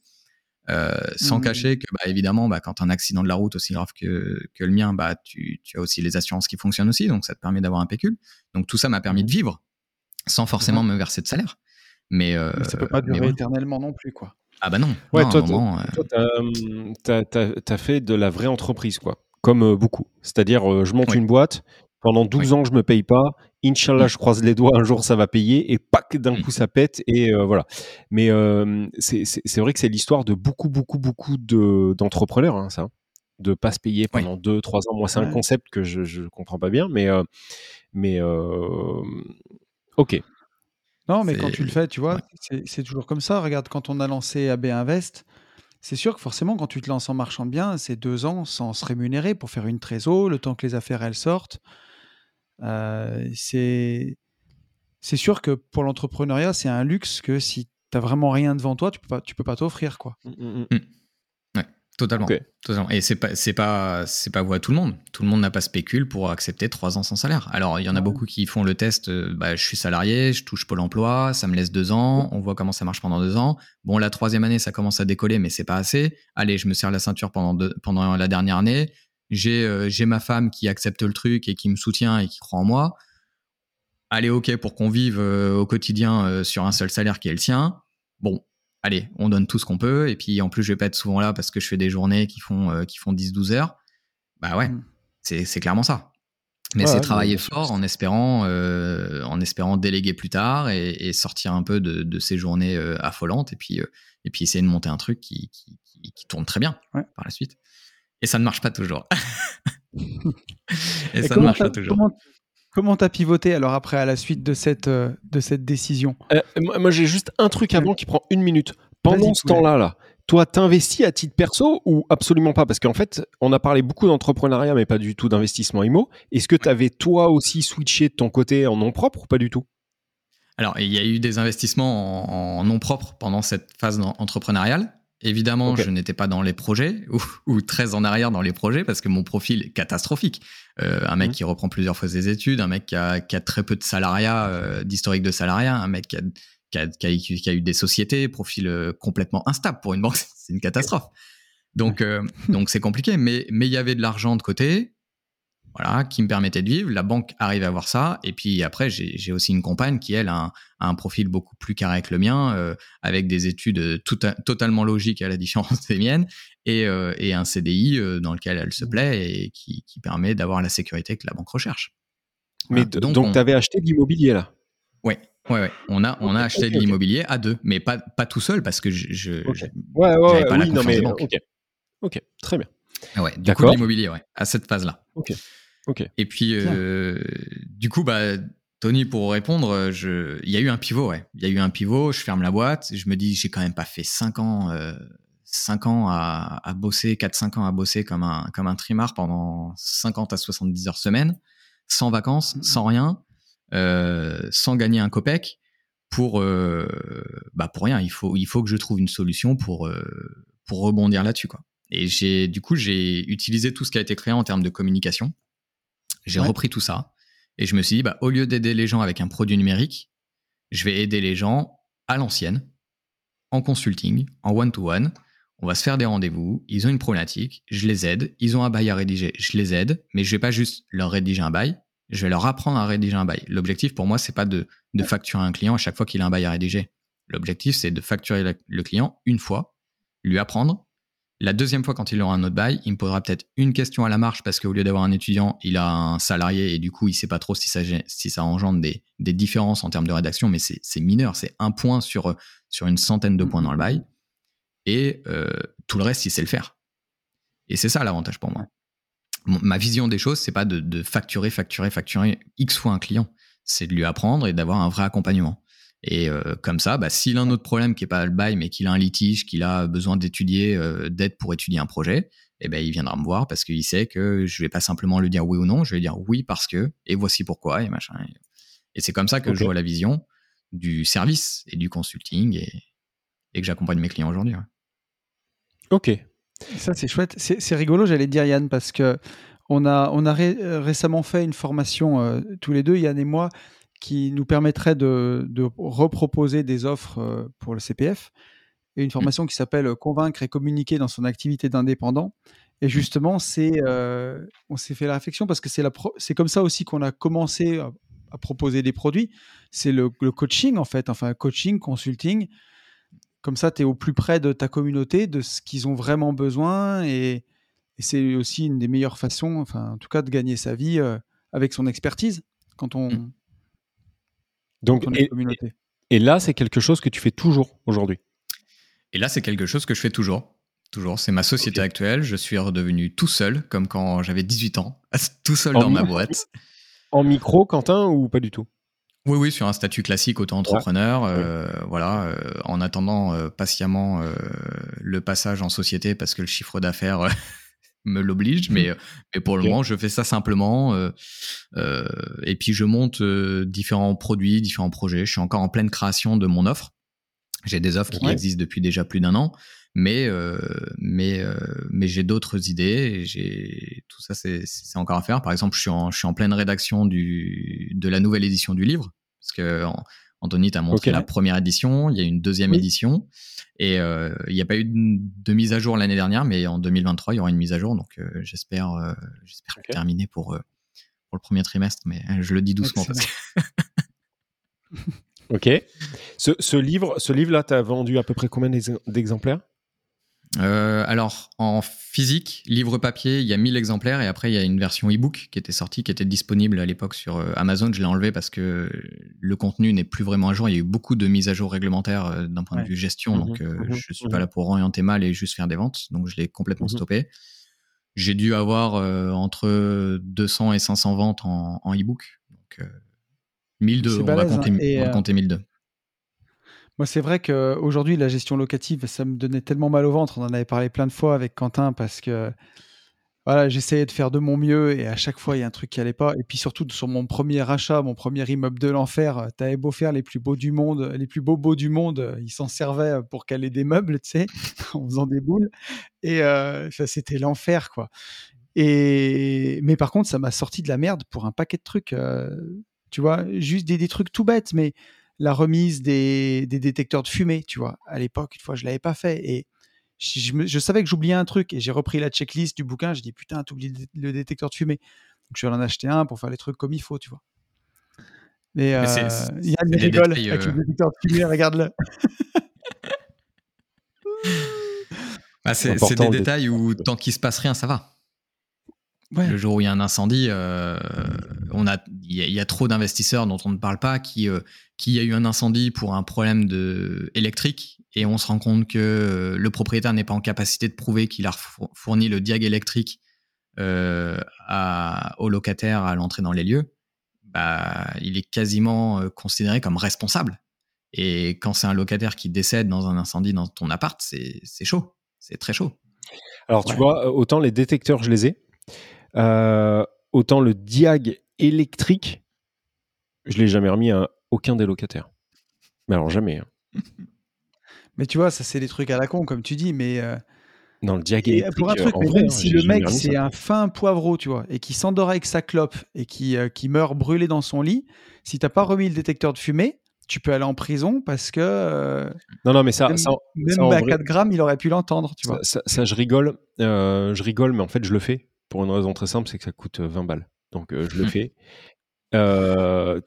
S3: Euh, sans
S1: Mhm.
S3: cacher que, bah, évidemment, bah, quand as un accident de la route aussi grave que, que le mien, bah, tu, tu as aussi les assurances qui fonctionnent aussi, donc ça te permet d'avoir un pécule. Donc tout ça m'a permis de vivre sans forcément me verser de salaire. Mais, euh,
S1: Mais ça peut pas durer éternellement non plus, quoi.
S3: Ah bah non.
S2: Ouais,
S3: Non,
S2: toi,
S3: un moment, euh,
S2: t'as fait de la vraie entreprise, quoi. Comme euh, beaucoup. C'est-à-dire, euh, je monte
S3: Oui.
S2: une boîte, pendant 12
S3: Oui.
S2: ans, je me paye pas. Inch'Allah, je croise les doigts, un jour, ça va payer. Et pac, d'un
S3: Mm.
S2: coup, ça pète. Et euh, voilà. Mais euh, c'est vrai que c'est l'histoire de beaucoup, beaucoup, beaucoup de- d'entrepreneurs, hein, ça. De pas se payer
S3: Oui.
S2: pendant 2, 3 ans. Moi, c'est un
S1: Ouais.
S2: concept que je, je comprends pas bien. Mais, euh, mais ok.
S1: Non, mais quand tu le fais, tu vois,
S3: ouais.
S1: c'est toujours comme ça. Regarde, quand on a lancé AB Invest, c'est sûr que forcément, quand tu te lances en marchand de biens, c'est deux ans sans se rémunérer pour faire une trésor, le temps que les affaires elles sortent. Euh, c'est c'est sûr que pour l'entrepreneuriat, c'est un luxe que si tu n'as vraiment rien devant toi, tu peux pas, tu peux pas t'offrir, quoi.
S2: Mm, mm,
S3: Totalement. Totalement. Et c'est pas, c'est pas, c'est pas vous à tout le monde. Tout le monde n'a pas spécule pour accepter trois ans sans salaire. Alors, il y en a beaucoup qui font le test. Euh, bah, je suis salarié, je touche Pôle emploi, ça me laisse deux ans. On voit comment ça marche pendant deux ans. Bon, la troisième année, ça commence à décoller, mais c'est pas assez. Allez, je me serre la ceinture pendant deux, pendant la dernière année. J'ai, euh, j'ai ma femme qui accepte le truc et qui me soutient et qui croit en moi. Allez, ok, pour qu'on vive euh, au quotidien sur un seul salaire qui est le sien. Bon, allez, on donne tout ce qu'on peut. Et puis en plus, je vais pas être souvent là parce que je fais des journées qui font, euh, qui font 10-12 heures. Bah ouais, mm. c'est clairement ça. Mais c'est travailler fort en espérant, euh, en espérant déléguer plus tard et, sortir un peu de, ces journées euh, affolantes et puis, et puis essayer de monter un truc qui, qui, tourne très bien par la suite. Et ça ne marche pas toujours. [laughs]
S1: et, ça ne marche pas toujours. Comment t'as pivoté alors après à la suite de cette, euh, de cette décision?
S2: Euh, Moi, j'ai juste un truc avant qui prend une minute. Pendant ce temps-là, là, toi, t'investis à titre perso ou absolument pas? Parce qu'en fait, on a parlé beaucoup d'entrepreneuriat, mais pas du tout d'investissement IMO. Est-ce que tu avais toi aussi switché de ton côté en nom propre ou pas du tout?
S3: Alors, il y a eu des investissements en, en nom propre pendant cette phase entrepreneuriale. Évidemment, je n'étais pas dans les projets [laughs] ou, très en arrière dans les projets parce que mon profil est catastrophique. Euh, un mec mmh. qui reprend plusieurs fois ses études, un mec qui a, très peu de salariat, euh, d'historique de salariat, un mec qui a, eu des sociétés, profil euh, complètement instable pour une banque, [laughs] c'est une catastrophe. Donc, [laughs] donc c'est compliqué. Mais mais il y avait de l'argent de côté voilà, qui me permettait de vivre. La banque arrive à voir ça. Et puis après, j'ai aussi une compagne qui, elle, a un, profil beaucoup plus carré que le mien, euh, avec des études euh, tout, totalement logiques à la différence [laughs] des miennes, et, euh, et un CDI dans lequel elle se plaît et qui, qui permet d'avoir la sécurité que la banque recherche.
S2: Mais donc, tu avais acheté de l'immobilier là?
S3: Oui. Ouais, ouais. On a, on a acheté de l'immobilier à deux, mais pas, pas tout seul parce que je, je
S2: ouais, ouais, pas la non, mais, ok, ok, très bien.
S3: Ah ouais, du coup, l'immobilier, ouais, à cette phase-là.
S2: Ok.
S3: Et puis, euh, du coup, bah, Tony, pour répondre, il y a eu un pivot, ouais. Il y a eu un pivot, je ferme la boîte, je me dis, j'ai quand même pas fait 5 ans, euh, ans à, bosser, 4-5 ans à bosser comme un, comme un trimar pendant 50 à 70 heures semaine, sans vacances, mmh. sans rien, euh, sans gagner un copec, pour, bah pour rien. Il faut, il faut que je trouve une solution pour, pour rebondir là-dessus, quoi. Et j'ai, du coup, j'ai utilisé tout ce qui a été créé en termes de communication j'ai repris tout ça et je me suis dit, bah, au lieu d'aider les gens avec un produit numérique, je vais aider les gens à l'ancienne, en consulting, en one-to-one. On va se faire des rendez-vous, ils ont une problématique, je les aide, ils ont un bail à rédiger, je les aide, mais je vais pas juste leur rédiger un bail, je vais leur apprendre à rédiger un bail. L'objectif pour moi, c'est pas de, de facturer un client à chaque fois qu'il a un bail à rédiger. L'objectif, c'est de facturer le client une fois, lui apprendre la deuxième fois, quand il aura un autre bail, il me posera peut-être une question à la marche parce qu'au lieu d'avoir un étudiant, il a un salarié et du coup, il sait pas trop si ça, engendre des, différences en termes de rédaction, mais c'est mineur, c'est un point sur, une centaine de points dans le bail. Et euh, tout le reste, il sait le faire. Et c'est ça l'avantage pour moi. Ma vision des choses, c'est pas de facturer, facturer, facturer X fois un client. C'est de lui apprendre et d'avoir un vrai accompagnement. Et euh, comme ça, bah, s'il a un autre problème qui est pas le bail, mais qu'il a un litige, qu'il a besoin d'étudier, euh, d'aide pour étudier un projet, eh ben, il viendra me voir parce qu'il sait que je vais pas simplement lui dire oui ou non, je vais lui dire oui parce que, et voici pourquoi, et machin. Et c'est comme ça que je vois la vision du service et du consulting et, et que j'accompagne mes clients aujourd'hui.
S2: Ok.
S1: Ça, c'est chouette. C'est rigolo, j'allais dire, Yann, parce que on a, on a récemment fait une formation euh, tous les deux, Yann et moi, qui nous permettrait de, reproposer des offres euh, pour le CPF et une mmh. formation qui s'appelle euh, Convaincre et communiquer dans son activité d'indépendant. Et mmh. justement, c'est, euh, on s'est fait la réflexion parce que c'est, la c'est comme ça aussi qu'on a commencé à, proposer des produits. C'est le, coaching, en fait, enfin, coaching, consulting. Comme ça, tu es au plus près de ta communauté, de ce qu'ils ont vraiment besoin. Et, c'est aussi une des meilleures façons, enfin, en tout cas, de gagner sa vie avec son expertise quand on, mmh.
S2: Donc, et, là, c'est quelque chose que tu fais toujours aujourd'hui.
S3: Et là, c'est quelque chose que je fais toujours. Toujours. C'est ma société actuelle. Je suis redevenu tout seul, comme quand j'avais 18 ans, [laughs] tout seul dans ma boîte.
S2: En micro, Quentin, ou pas du tout?
S3: Oui, oui, sur un statut classique auto-entrepreneur, euh, voilà, euh, en attendant euh, patiemment le passage en société parce que le chiffre d'affaires [laughs] me l'oblige, mais, mmh. mais pour le moment, je fais ça simplement. Euh, euh, et puis, je monte euh, différents produits, différents projets. Je suis encore en pleine création de mon offre. J'ai des offres qui existent depuis déjà plus d'un an, mais mais mais j'ai d'autres idées. J'ai tout ça, c'est encore à faire. Par exemple, je suis en je suis en pleine rédaction du de la nouvelle édition du livre parce que Anthony t'a montré la première édition, il y a une deuxième édition et il n'y a pas eu de, mise à jour l'année dernière, mais en 2023 il y aura une mise à jour, donc j'espère j'espère terminer pour pour le premier trimestre, mais je le dis doucement parce que [laughs] [laughs]
S2: Ok. Ce, ce, livre, ce livre-là, tu as vendu à peu près combien d'exemplaires?
S3: Euh, alors, en physique, livre papier, il y a 1000 exemplaires et après, il y a une version e-book qui était sortie, qui était disponible à l'époque sur euh, Amazon. Je l'ai enlevé parce que le contenu n'est plus vraiment à jour. Il y a eu beaucoup de mises à jour réglementaires euh, d'un point de vue gestion, mmh donc mmh je suis pas mmh là pour orienter mal et juste faire des ventes. Donc, je l'ai complètement stoppé. J'ai dû avoir entre 200 et 500 ventes en, en e-book. Donc, 1002, on, va compter, on va compter 1002.
S1: Moi, c'est vrai qu'aujourd'hui, la gestion locative, ça me donnait tellement mal au ventre. On en avait parlé plein de fois avec Quentin parce que voilà, j'essayais de faire de mon mieux et à chaque fois, il y a un truc qui allait pas. Et puis surtout, sur mon premier achat, mon premier immeuble de l'enfer, tu avais beau faire les plus beaux du monde, les plus beaux beaux du monde, ils s'en servaient pour caler des meubles, tu sais, [laughs] en faisant des boules. Et ça, c'était l'enfer, quoi. Et mais par contre, ça m'a sorti de la merde pour un paquet de trucs. tu vois, juste des, des trucs tout bêtes, mais la remise des, détecteurs de fumée, tu vois. À l'époque, une fois, je l'avais pas fait et je, savais que j'oubliais un truc et j'ai repris la checklist du bouquin. J'ai dit putain, oublié le détecteur de fumée. Donc je vais en acheter un pour faire les trucs comme il faut, tu vois. Mais, euh, Yann rigole avec le euh, détecteur de fumée, regarde-le. [laughs]
S3: Bah, c'est des détails où tant qu'il se passe rien, ça va. Le jour où il y a un incendie, euh, on a, il y, a trop d'investisseurs dont on ne parle pas qui, euh, qui a eu un incendie pour un problème de électrique et on se rend compte que euh, le propriétaire n'est pas en capacité de prouver qu'il a fourni le diag électrique à, au locataire à l'entrée dans les lieux. Bah, il est quasiment considéré comme responsable. Et quand c'est un locataire qui décède dans un incendie dans ton appart, c'est chaud. C'est très chaud.
S2: Alors, tu vois, autant les détecteurs, je les ai. Euh, autant le diag électrique, je l'ai jamais remis à aucun des locataires. Mais alors jamais. Hein. [laughs]
S1: mais tu vois, ça c'est des trucs à la con, comme tu dis, mais.
S2: Euh, dans le diag électrique.
S1: Pour un truc, même hein, si le mec c'est un fin poivreau, tu vois, et qui s'endort avec sa clope et qui, euh, qui meurt brûlé dans son lit, si t'as pas remis le détecteur de fumée, tu peux aller en prison parce que.
S2: non, non, mais ça.
S1: Même,
S2: ça,
S1: à 4 grammes, il aurait pu l'entendre, tu vois.
S2: Ça, je rigole. je rigole, mais en fait, je le fais pour une raison très simple, c'est que ça coûte 20 balles. Donc je le mmh. fais.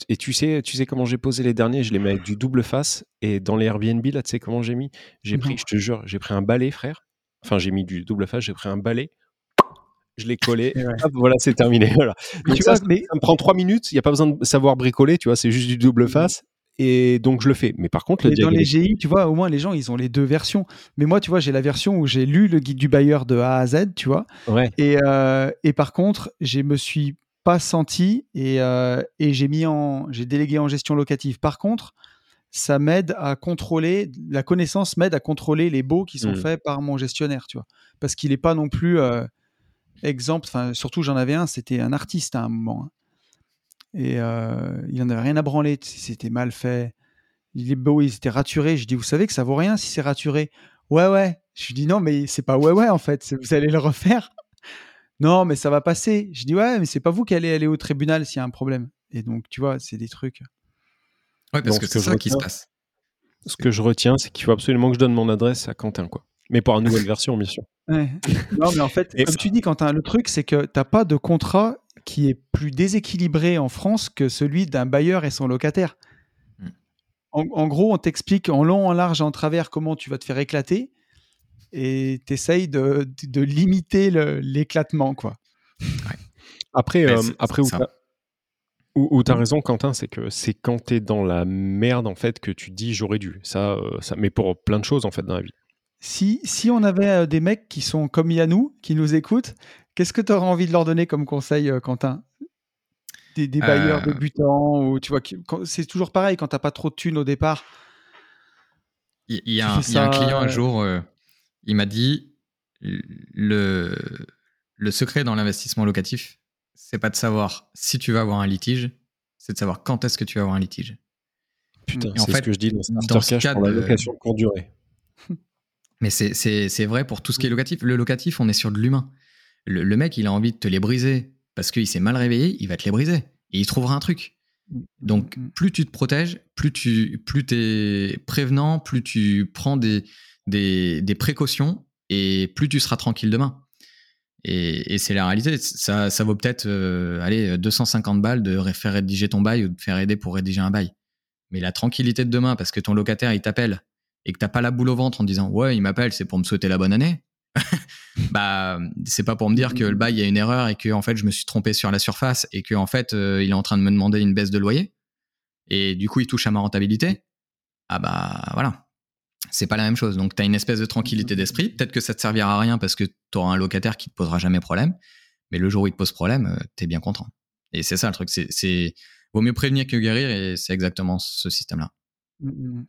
S2: et tu sais, tu sais comment j'ai posé les derniers? Je les mets avec du double face. Et dans les Airbnb, là, tu sais comment j'ai mis? J'ai pris, je te jure, j'ai pris un balai, frère. Enfin, j'ai mis du double face, j'ai pris un balai. Je l'ai collé. voilà, c'est terminé. [laughs] Voilà. ça, ça, me prend 3 minutes. Il n'y a pas besoin de savoir bricoler, tu vois. C'est juste du double mmh. face et donc je le fais. Mais par contre, le
S1: dans les GI, tu vois, au moins les gens, ils ont les deux versions. Mais moi, tu vois, j'ai la version où j'ai lu le guide du bailleur de A à Z, tu vois.
S2: Ouais.
S1: Et, euh, et par contre, je me suis pas senti et, euh, et j'ai mis en, j'ai délégué en gestion locative. Par contre, ça m'aide à contrôler, la connaissance m'aide à contrôler les baux qui sont hmm. faits par mon gestionnaire, tu vois. Parce qu'il n'est pas non plus euh, exemple, enfin, surtout j'en avais un, c'était un artiste à un moment. Hein. Et euh, il n'en avait rien à branler. C'était mal fait. Il est beau, il était raturé. Je dis, vous savez que ça vaut rien si c'est raturé. Ouais, ouais. Je lui dis, non, mais c'est pas ouais, ouais, en fait. Vous allez le refaire. Non, mais ça va passer. Je dis, ouais, mais c'est pas vous qui allez aller au tribunal s'il y a un problème. Et donc, tu vois, c'est des trucs.
S3: Ouais, parce que c'est ça qui se passe.
S2: Ce que je retiens, c'est qu'il faut absolument que je donne mon adresse à Quentin, quoi. Mais pour une nouvelle version, bien sûr.
S1: Ouais. [laughs] Non, mais en fait, comme tu dis, Quentin, le truc, c'est que tu n'as pas de contrat qui est plus déséquilibré en France que celui d'un bailleur et son locataire. Hmm. En, gros, on t'explique en long, en large, en travers comment tu vas te faire éclater et tu essayes de, de, limiter l'éclatement. quoi.
S2: Après, euh, après où tu as raison, Quentin, c'est que c'est quand tu es dans la merde en fait que tu dis j'aurais dû. Ça, euh, ça, mais pour plein de choses en fait dans la vie.
S1: Si, si on avait euh, des mecs qui sont comme Yannou, qui nous écoutent, Qu'est-ce que tu aurais envie de leur donner comme conseil, euh, Quentin? Des, bailleurs euh. débutants ou tu vois, c'est toujours pareil quand tu n'as pas trop de thunes au départ.
S3: Il y, a, un, client un jour, euh, il m'a dit le, le secret dans l'investissement locatif, c'est pas de savoir si tu vas avoir un litige, c'est de savoir quand est-ce que tu vas avoir un litige.
S2: Putain, c'est ce que je dis dans,
S3: dans ce cas
S2: pour la location de courte durée. [laughs]
S3: Mais c'est- vrai pour tout ce qui est locatif. Le locatif, on est sur de l'humain. Le, le mec, il a envie de te les briser parce qu'il s'est mal réveillé, il va te les briser. Et il trouvera un truc. Donc,
S1: Mm.
S3: plus tu te protèges, plus tu plus es prévenant, plus tu prends des, des, précautions et plus tu seras tranquille demain. Et, c'est la réalité. Ça, ça vaut peut-être euh, allez, 250 balles de faire rédiger ton bail ou de faire aider pour rédiger un bail. Mais la tranquillité de demain, parce que ton locataire, il t'appelle et que t'as pas la boule au ventre en disant Ouais, il m'appelle, c'est pour me souhaiter la bonne année. [laughs] bah, c'est pas pour me dire que le bail, il y a une erreur et que en fait, je me suis trompé sur la surface et que en fait, euh, il est en train de me demander une baisse de loyer. Et du coup, il touche à ma rentabilité. Ah bah voilà. C'est pas la même chose. Donc, tu as une espèce de tranquillité d'esprit. Peut-être que ça te servira à rien parce que tu auras un locataire qui te posera jamais problème. Mais le jour où il te pose problème, euh, t'es bien content. Et c'est ça le truc. C'est, c'est, vaut mieux prévenir que guérir et c'est exactement ce système-là.
S1: Mm, mm.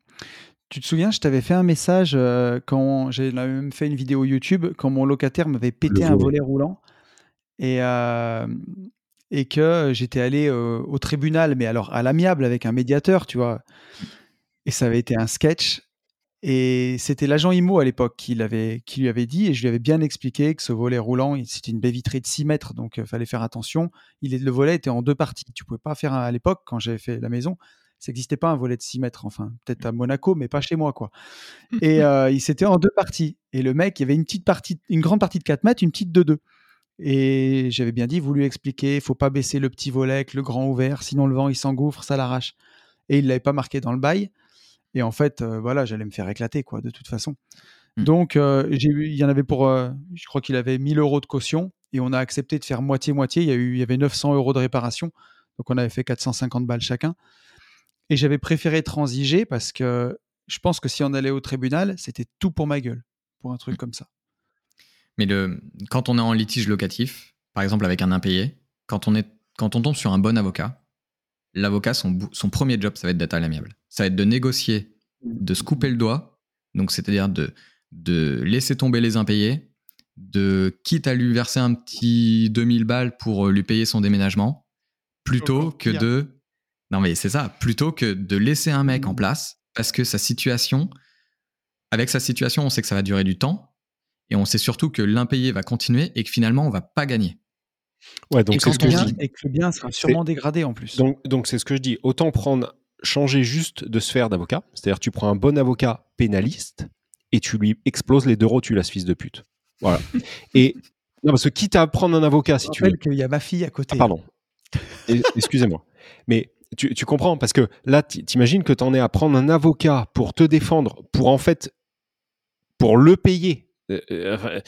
S1: Tu te souviens, je t'avais fait un message euh, quand j'ai même fait une vidéo YouTube quand mon locataire m'avait pété
S2: Le
S1: un
S2: volet.
S1: volet roulant et, euh, et que j'étais allé euh, au tribunal, mais alors à l'amiable avec un médiateur, tu vois. Et ça avait été un sketch. Et c'était l'agent IMO à l'époque qui, l'avait- qui lui avait dit, et je lui avais bien expliqué que ce volet roulant, c'était une baie vitrée de 6 mètres, donc il fallait faire attention. Il est, le volet était en deux parties. Tu pouvais pas faire un- à l'époque, quand j'avais fait la maison, ça n'existait pas un volet de 6 mètres, enfin, peut-être à Monaco, mais pas chez moi, quoi. [laughs] Et euh, il s'était en deux parties. Et le mec, il y avait une petite partie, une grande partie de 4 mètres, une petite de 2. Et j'avais bien dit, vous lui expliquer, il faut pas baisser le petit volet avec le grand ouvert, sinon le vent il s'engouffre, ça l'arrache. Et il l'avait pas marqué dans le bail. Et en fait, euh, voilà, j'allais me faire éclater, quoi, de toute façon.
S3: Mm.
S1: Donc, euh, j'ai il y en avait pour, euh, je crois qu'il avait 1000 euros de caution, et on a accepté de faire moitié-moitié. Il y, a eu, il y avait 900 euros de réparation, donc on avait fait 450 balles chacun. Et j'avais préféré transiger parce que je pense que si on allait au tribunal, c'était tout pour ma gueule, pour un truc comme ça.
S3: Mais le, quand on est en litige locatif, par exemple avec un impayé, quand on, est, quand on tombe sur un bon avocat, l'avocat, son, premier job, ça va être d'être à l'amiable. Ça va être de négocier, de se couper le doigt, donc c'est-à-dire de, de laisser tomber les impayés, de quitte à lui verser un petit 2000 balles pour euh, lui payer son déménagement, plutôt que de... Non mais c'est ça, plutôt que de laisser un mec en
S1: Mhm.
S3: place, parce que sa situation, avec sa situation, on sait que ça va durer du temps, et on sait surtout que l'impayé va continuer et que finalement, on va pas gagner.
S2: Ouais, donc
S3: Et
S2: c'est ce que je
S1: bien,
S2: dis.
S1: et que le bien sera sûrement dégradé en plus.
S2: Donc, donc c'est ce que je dis. Autant prendre, changer juste de sphère d'avocat. C'est-à-dire, tu prends un bon avocat pénaliste et tu lui exploses les deux rotules fils de pute. Voilà. [laughs] et non, parce que quitte à prendre un avocat, si
S1: je
S2: tu veux.
S1: qu'il y a ma fille à côté.
S2: Ah, pardon. Excusez-moi. Mais tu, tu comprends parce que là, t'imagines que t'en es à prendre un avocat pour te défendre, pour en fait, pour le payer. Euh, euh,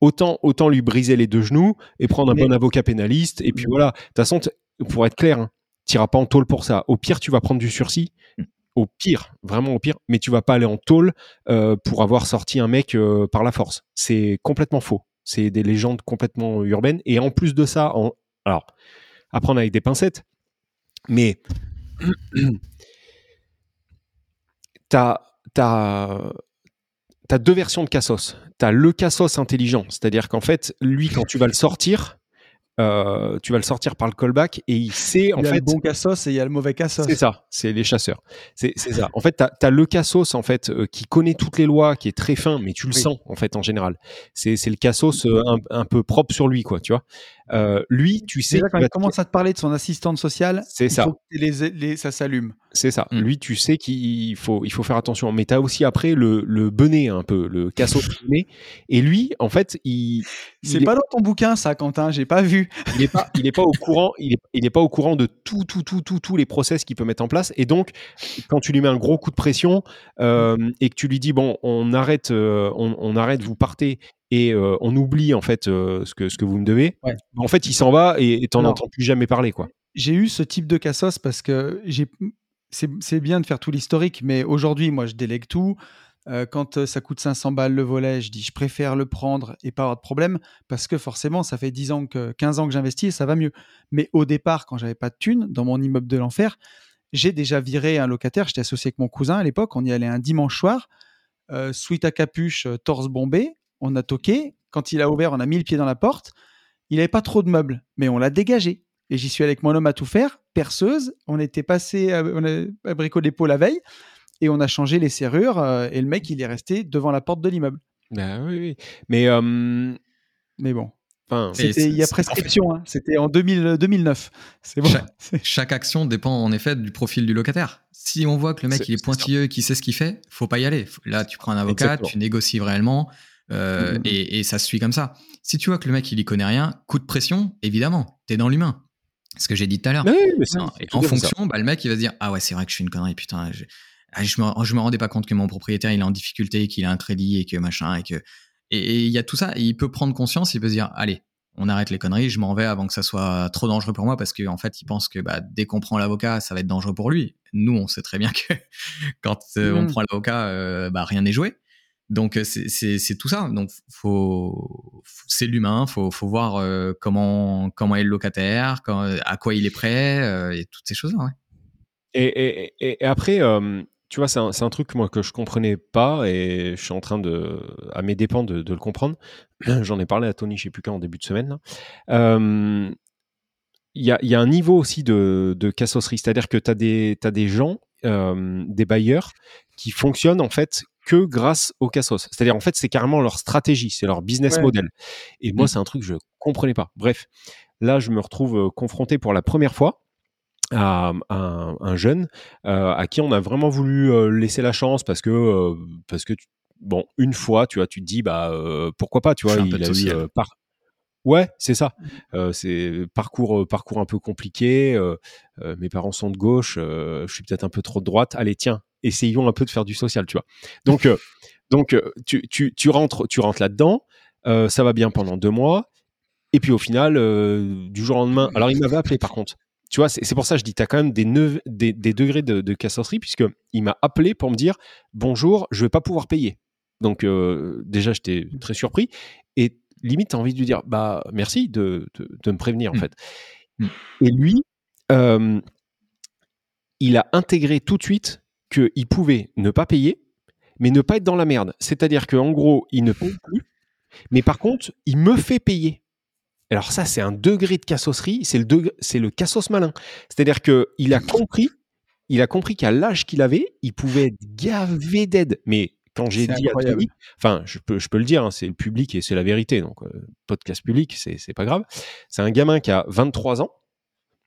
S2: autant, autant lui briser les deux genoux et prendre un
S1: Mais-
S2: bon avocat pénaliste. Et puis voilà. De toute façon, pour être clair, hein, t'iras pas en tôle pour ça. Au pire, tu vas prendre du sursis.
S3: Mm.
S2: Au pire, vraiment au pire, mais tu vas pas aller en tôle euh, pour avoir sorti un mec euh, par la force. C'est complètement faux. C'est des légendes complètement urbaines. Et en plus de ça, en... alors, à prendre avec des pincettes, mais [clears throat] t'as as, deux versions de Cassos. T'as le Cassos intelligent, c'est-à-dire qu'en fait, lui, quand tu vas le sortir, euh, tu vas le sortir par le callback et il sait en
S1: il y a
S2: fait
S1: le bon cassos et il y a le mauvais cassos.
S2: c'est ça, c'est les chasseurs. C'est ça. En fait, tu as, le Cassos en fait euh, qui connaît toutes les lois, qui est très fin, mais tu le
S1: Oui.
S2: sens en fait en général. C'est c'est le Cassos euh, un, un peu propre sur lui, quoi, tu vois. Euh, lui, tu sais,
S1: Déjà,
S2: qu'il
S1: quand il
S2: te-
S1: commence à te parler de son assistante sociale,
S2: C'est
S1: il
S2: ça.
S1: faut que les, les- ça s'allume.
S2: c'est ça.
S3: Mm.
S2: Lui, tu sais qu'il faut, il faut faire attention. Mais tu as aussi après le, le benet un peu, le Cassos benet. Et lui, en fait, il,
S1: C'est
S2: est-
S1: pas dans ton bouquin, ça, Quentin, j'ai pas vu. [laughs]
S2: il n'est pas, il est pas au courant, il est, il est pas au courant de tout, tout, tout, tout, tous les process qu'il peut mettre en place. Et donc, quand tu lui mets un gros coup de pression euh, et que tu lui dis bon, on arrête, euh, on, on arrête, vous partez et euh, on oublie en fait euh, ce que ce que vous me devez.
S1: Ouais.
S2: En fait, il s'en va et t'en entends plus jamais parler quoi.
S1: J'ai eu ce type de cassos parce que j'ai. C'est bien de faire tout l'historique, mais aujourd'hui, moi, je délègue tout. Euh, quand ça coûte 500 balles le volet, je dis je préfère le prendre et pas avoir de problème parce que forcément, ça fait 10 ans que 15 ans que j'investis et ça va mieux. Mais au départ, quand j'avais pas de thunes dans mon immeuble de l'enfer, j'ai déjà viré un locataire. J'étais associé avec mon cousin à l'époque. On y allait un dimanche soir, euh, suite à capuche, torse bombé. On a toqué. Quand il a ouvert, on a mis le pied dans la porte. Il n'avait pas trop de meubles, mais on l'a dégagé. Et j'y suis allé avec mon homme à tout faire perceuse. On était passé, à, on a à Brico Dépôt la veille et on a changé les serrures euh, et le mec il est resté devant la porte de l'immeuble.
S2: Bah oui, oui. Mais, euh,
S1: Mais bon,
S2: enfin,
S1: il y a prescription. hein. C'était en 2000, 2009. C'est bon.
S3: Chaque- [laughs] Chaque action dépend en effet du profil du locataire. Si on voit que le mec
S2: C'est-
S3: il est pointilleux et qu'il sait ce qu'il fait, faut pas y aller. Là, tu prends un avocat,
S2: Exactement.
S3: tu négocies réellement euh,
S1: Mhm.
S3: et, et ça se suit comme ça. Si tu vois que le mec il y connaît rien, coup de pression, évidemment, t'es dans l'humain. Ce que j'ai dit tout à l'heure.
S2: oui,
S3: et en fonction, bah, le mec il va se dire ah ouais c'est vrai que je suis une connerie putain je, ah, je me je me rendais pas compte que mon propriétaire il est en difficulté qu'il a un crédit et que machin et que et il y a tout ça et il peut prendre conscience il peut se dire allez on arrête les conneries je m'en vais avant que ça soit trop dangereux pour moi parce qu'en fait il pense que bah, dès qu'on prend l'avocat ça va être dangereux pour lui nous on sait très bien que [laughs] quand euh, on
S1: Mm.
S3: prend l'avocat euh, bah rien n'est joué donc euh, c'est tout ça donc faut c'est l'humain faut faut voir euh, comment comment est le locataire à quoi il est prêt euh, et toutes ces choses là ouais.
S2: Et, et- et- après, tu vois, c'est un, un truc moi que je comprenais pas et je suis en train de, à mes dépens, de, le comprendre. [clears throat] J'en ai parlé à Tony, je sais plus quand, en début de semaine. Il y, a, y a un niveau aussi de, de cassosserie, c'est-à-dire que tu as des, gens, des bailleurs, qui fonctionnent en fait que grâce au cassos. C'est-à-dire en fait, c'est carrément leur stratégie, c'est leur business
S1: Ouais.
S2: model. Et moi,
S3: Mm.
S2: c'est un truc que je comprenais pas. Bref, là, je me retrouve euh, confronté pour la première fois à, à un, un jeune euh, à qui on a vraiment voulu euh, laisser la chance parce que euh, parce que tu- bon une fois tu vois tu te dis bah pourquoi pas tu vois il a eu par ouais c'est ça. Euh, c'est parcours euh, parcours un peu compliqué euh, euh, mes parents sont de gauche je suis peut-être un peu trop de droite. Allez tiens essayons un peu de faire du social tu vois. Donc [laughs] donc tu, tu, tu rentres tu rentres là dedans ça va bien pendant deux mois. Et puis au final du jour au lendemain alors il m'avait appelé par contre. Tu vois, c'est pour ça que je dis, tu as quand même des, neuf- des, des degrés de, de cassosserie, puisqu'il m'a appelé pour me dire Bonjour, je vais pas pouvoir payer. Donc, déjà, j'étais très surpris. Et limite, tu as envie de lui dire Bah, merci de, de, de me prévenir, en
S3: Mm.
S2: fait.
S3: Mm.
S2: Et lui, euh, il a intégré tout de suite qu'il pouvait ne pas payer, mais ne pas être dans la merde. C'est-à-dire qu'en gros, il ne paye plus, mais par contre, il me fait payer. Alors ça, c'est un degré de cassosserie, c'est le, degré- c'est le cassos malin. C'est-à-dire qu'il a compris, il a compris qu'à l'âge qu'il avait, il pouvait être gavé d'aide. Mais quand j'ai dit à. Tony, enfin, je peux, je peux le dire, hein, c'est le public et c'est la vérité, donc euh, podcast public, c'est pas grave. C'est un gamin qui a 23 ans.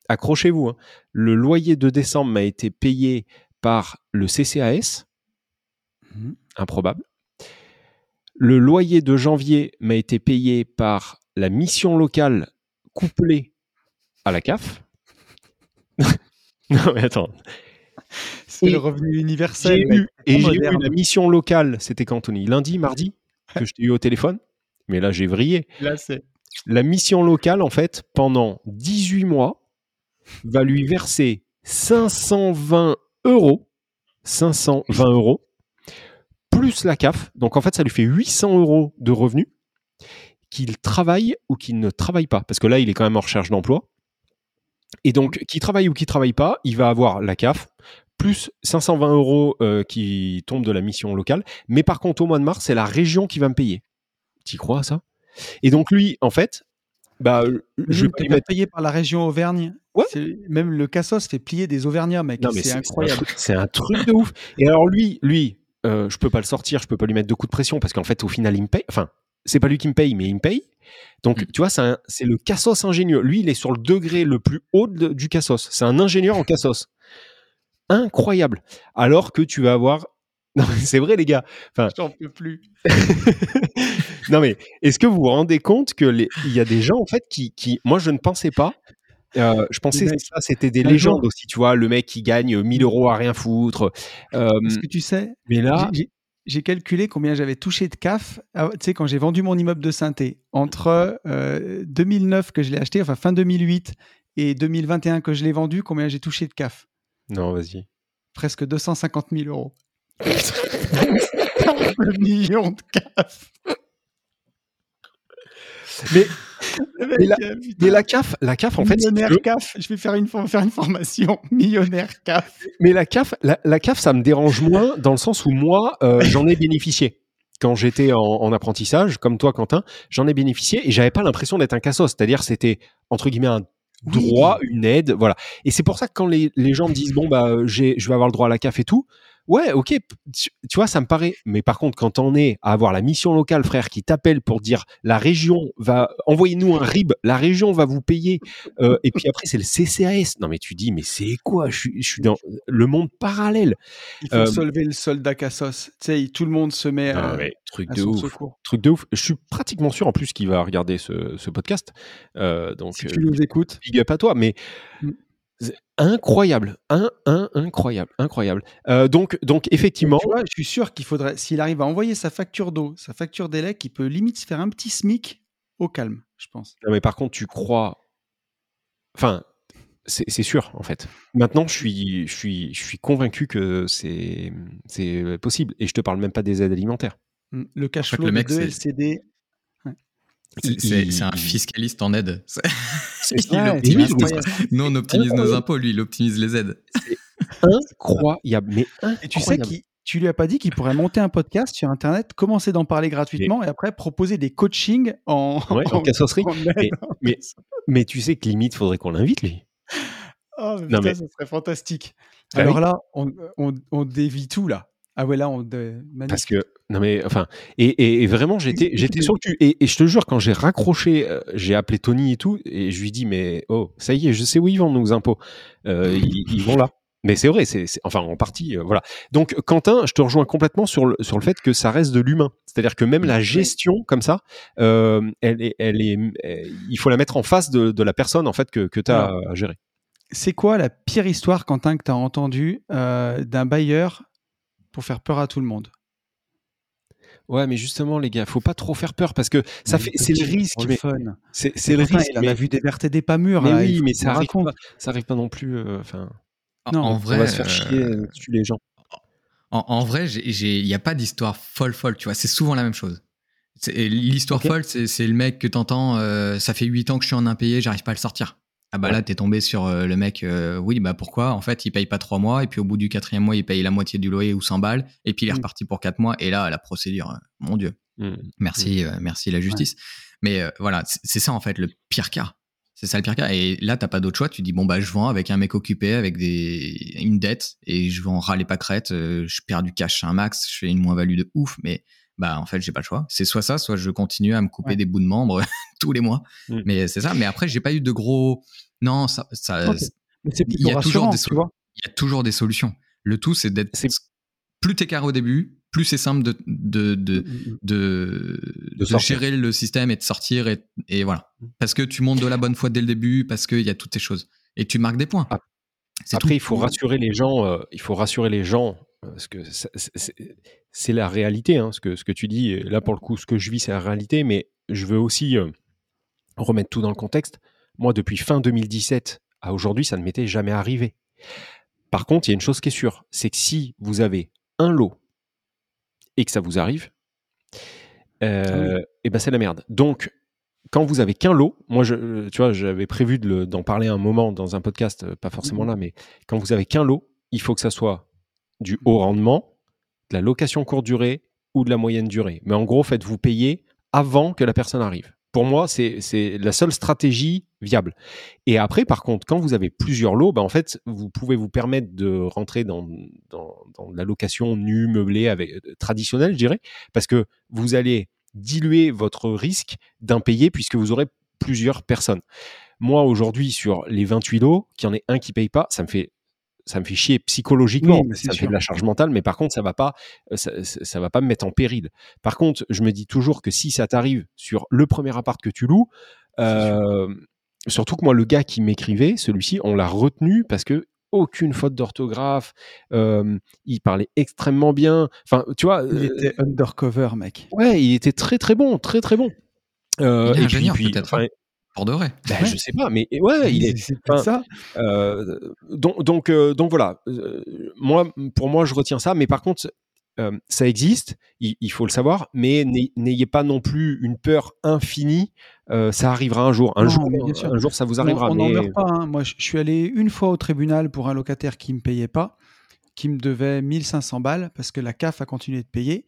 S2: Accrochez-vous, hein. le loyer de décembre m'a été payé par le CCAS,
S1: Mhm.
S2: improbable. Le loyer de janvier m'a été payé par la mission locale couplée à la CAF. [laughs] non mais attends. [laughs]
S1: C'est le revenu universel.
S2: eu, et j'ai eu la mission locale, c'était quand Tony Lundi, mardi, [laughs] que je t'ai eu au téléphone. Mais là j'ai vrillé.
S1: Là, c'est
S2: La mission locale, en fait, pendant 18 mois, va lui verser 520 euros. 520 euros. Plus la CAF. Donc, en fait, ça lui fait 800 euros de revenus qu'il travaille ou qu'il ne travaille pas. Parce que là, il est quand même en recherche d'emploi. Et donc, qu'il travaille ou qu'il travaille pas, il va avoir la CAF plus 520 euros euh, qui tombent de la mission locale. Mais par contre, au mois de mars, c'est la région qui va me payer. T'y crois à ça? Et donc, lui, en fait, bah, je vais pas mettre
S1: payé par la région Auvergne.
S2: Ouais.
S1: Même le Cassos fait plier des Auvergnats, mec. C'est incroyable.
S2: C'est un, truc- c'est un truc de ouf. Et alors lui, lui, euh, je peux pas le sortir, je peux pas lui mettre de coups de pression parce qu'en fait, au final, il me paye. Enfin, c'est pas lui qui me paye, mais il me paye. Donc,
S3: Mm.
S2: tu vois, c'est le cassos ingénieux. Lui, il est sur le degré le plus haut de- du cassos. C'est un ingénieur en cassos. Incroyable. Alors que tu vas avoir. [laughs] Non, c'est vrai, les gars.
S1: J'en peux plus. [laughs]
S2: Non, mais est-ce que vous vous rendez compte que les- il y a des gens, en fait, qui. qui moi, je ne pensais pas. euh, je pensais que ça, c'était des légendes aussi, tu vois, le mec qui gagne 1000 euros à rien foutre. Euh,
S1: Est-ce que tu sais,
S2: mais là,
S1: j'ai- calculé combien j'avais touché de CAF, ah, tu sais, quand j'ai vendu mon immeuble de synthé. Entre euh, 2009 que je l'ai acheté, enfin fin 2008, et 2021 que je l'ai vendu, combien j'ai touché de CAF?
S2: Non, vas-y.
S1: Presque 250 000 euros. [laughs] Un million de CAF.
S2: Mais, la-
S1: euh,
S2: mais la CAF, la CAF, en fait,
S1: millionnaire CAF. Je vais faire une, faire une formation. [laughs] Millionnaire CAF.
S2: mais la CAF, la, la CAF, ça me dérange moins dans le sens où moi, euh, j'en ai bénéficié. Quand j'étais en, en apprentissage, comme toi, Quentin, j'en ai bénéficié et j'avais pas l'impression d'être un cassos. C'est-à-dire, c'était entre guillemets un, droit, une aide, voilà. Et c'est pour ça que quand les, les gens me disent bon bah je vais avoir le droit à la CAF et tout, ouais, ok, tu, vois, ça me paraît. Mais par contre, quand on est à avoir la mission locale, frère, qui t'appelle pour dire la région va envoyez-nous un RIB, la région va vous payer, euh, et puis après c'est le CCAS. Non mais tu dis mais c'est quoi? Je suis, je suis dans le monde parallèle.
S1: Il faut euh, solver le soldat Cassos. Tu sais, tout le monde se met à,
S2: truc de ouf, truc de ouf. Je suis pratiquement sûr en plus qu'il va regarder ce, ce podcast. Euh, donc
S1: si tu nous écoutes,
S2: big up à toi. Mais mm. Incroyable, un, un, incroyable, incroyable. Euh, donc, donc effectivement,
S1: tu vois, je suis sûr qu'il faudrait, s'il arrive à envoyer sa facture d'eau, sa facture d'élec, il peut limite se faire un petit smic au calme, je pense.
S2: Non, mais par contre, tu crois, enfin, c'est sûr en fait. Maintenant, je suis, je suis, je suis convaincu que c'est, c'est possible. Et je te parle même pas des aides alimentaires.
S1: Mmh, le cash flow le mec, de LCD,
S3: c'est un fiscaliste en aide. [laughs] Nous, on optimise nos impôts, lui, il optimise les aides. [laughs]
S2: incroyable. Mais
S1: Et tu sais qui tu lui as pas dit qu'il pourrait monter un podcast sur Internet, commencer d'en parler gratuitement et, après proposer des coachings en,
S2: ouais, en, cassosserie. mais, mais, tu sais que limite, faudrait qu'on l'invite, lui.
S1: Oh, non, mais... ça serait fantastique. Ah Alors là, on, on, on dévie tout, là. Ah ouais, là, on.
S2: Parce que. Non, mais enfin. Et, et, vraiment, j'étais, j'étais sûr que tu. Et, je te jure, quand j'ai raccroché, euh, j'ai appelé Tony et tout, et je lui dis, mais oh, ça y est, je sais où ils vont, nos impôts. Euh, ils, vont là. Mais c'est vrai, c'est, enfin, en partie, euh, voilà. Donc, Quentin, je te rejoins complètement sur le, sur le fait que ça reste de l'humain. C'est-à-dire que même la gestion, comme ça, elle est, elle est, il faut la mettre en face de, de la personne, en fait, que, que tu as à gérer.
S1: C'est quoi la pire histoire, Quentin, que tu as entendue d'un bailleur pour faire peur à tout le monde?
S2: Ouais, mais justement, les gars, faut pas trop faire peur parce que ça fait, c'est le risque.
S1: Mais
S2: c'est le risque.
S1: Il a vu des vertes et des pas mûres.
S2: Mais oui, mais ça arrive pas. Ça arrive pas non plus. Euh,
S3: non, en vrai,
S2: on va se faire chier, euh, tuer les gens.
S3: En, vrai, il n'y a pas d'histoire folle folle. Tu vois, c'est souvent la même chose. L'histoire folle, c'est le mec que t'entends. Euh, ça fait 8 ans que je suis en impayé, j'arrive pas à le sortir. Ah bah là, t'es tombé sur euh, le mec, euh, oui, bah pourquoi? En fait, il paye pas trois mois, et puis au bout du quatrième mois, il paye la moitié du loyer ou 100 balles, et puis il est mmh. reparti pour quatre mois, et là, la procédure, euh, mon Dieu. Mmh. Merci, mmh. merci la justice. Mais voilà, c'est ça en fait le pire cas. C'est ça le pire cas. Et là, t'as pas d'autre choix. Tu dis, bon, bah, je vends avec un mec occupé, avec des... une dette, et je vends râler pas crête, je perds du cash un max, je fais une moins-value de ouf, mais bah en fait j'ai pas le choix. C'est soit ça, soit je continue à me couper des bouts de membres [laughs] tous les mois. Mm. Mais c'est ça. Mais après j'ai pas eu de gros. Non, ça. ça
S1: il y a toujours des
S3: Il y a toujours des solutions. Le tout c'est d'être. Plus t'es carré au début, plus c'est simple de de de, mm, mm, de, de, gérer le système et de sortir et, et, voilà. Parce que tu montes de la bonne foi dès le début, parce qu'il y a toutes ces choses et tu marques des points.
S2: Après, il faut rassurer les gens. Euh, il faut rassurer les gens parce que c'est la réalité, hein, ce, que, ce que tu dis. Là, pour le coup, ce que je vis, c'est la réalité, mais je veux aussi euh, remettre tout dans le contexte. Moi, depuis fin 2017 à aujourd'hui, ça ne m'était jamais arrivé. Par contre, il y a une chose qui est sûre, c'est que si vous avez un lot et que ça vous arrive, ah euh, et eh ben c'est la merde. Donc, quand vous avez qu'un lot, moi, je, tu vois, j'avais prévu d'en parler un moment dans un podcast, euh, pas forcément mmh là, mais quand vous avez qu'un lot, il faut que ça soit du haut rendement, de la location courte durée ou de la moyenne durée. Mais en gros, faites-vous payer avant que la personne arrive. Pour moi, c'est la seule stratégie viable. Et après, par contre, quand vous avez plusieurs lots, ben en fait, vous pouvez vous permettre de rentrer dans, dans, la location nue, meublée, avec, euh, traditionnelle, je dirais, parce que vous allez diluer votre risque d'impayé puisque vous aurez plusieurs personnes. Moi, aujourd'hui, sur les 28 lots, qu'il y en ait un qui paye pas, ça me fait ça me fait chier psychologiquement, ça me fait de la charge mentale, mais par contre, ça va pas, euh, ça, va pas me mettre en péril. Par contre, je me dis toujours que si ça t'arrive sur le premier appart que tu loues, euh, surtout que moi, le gars qui m'écrivait, celui-ci, on l'a retenu parce que aucune faute d'orthographe, euh, il parlait extrêmement bien. Enfin, tu vois.
S1: Il était undercover, mec.
S2: Ouais, il était très très bon, très très bon.
S3: Euh, il est ingénieur peut-être. Hein de vrai.
S2: Ben, Je sais pas, mais ouais, il est.
S1: C'est ça.
S2: Euh, donc, donc, euh, donc voilà. Euh, moi, pour moi, je retiens ça. Mais par contre, ça existe, il, faut le savoir, mais n'ayez pas non plus une peur infinie. ça arrivera un jour. Un, jour, un jour, ça vous arrivera.
S1: On n'en meurt pas. Hein. Moi, je suis allé une fois au tribunal pour un locataire qui me payait pas, qui me devait 1500 balles parce que la CAF a continué de payer.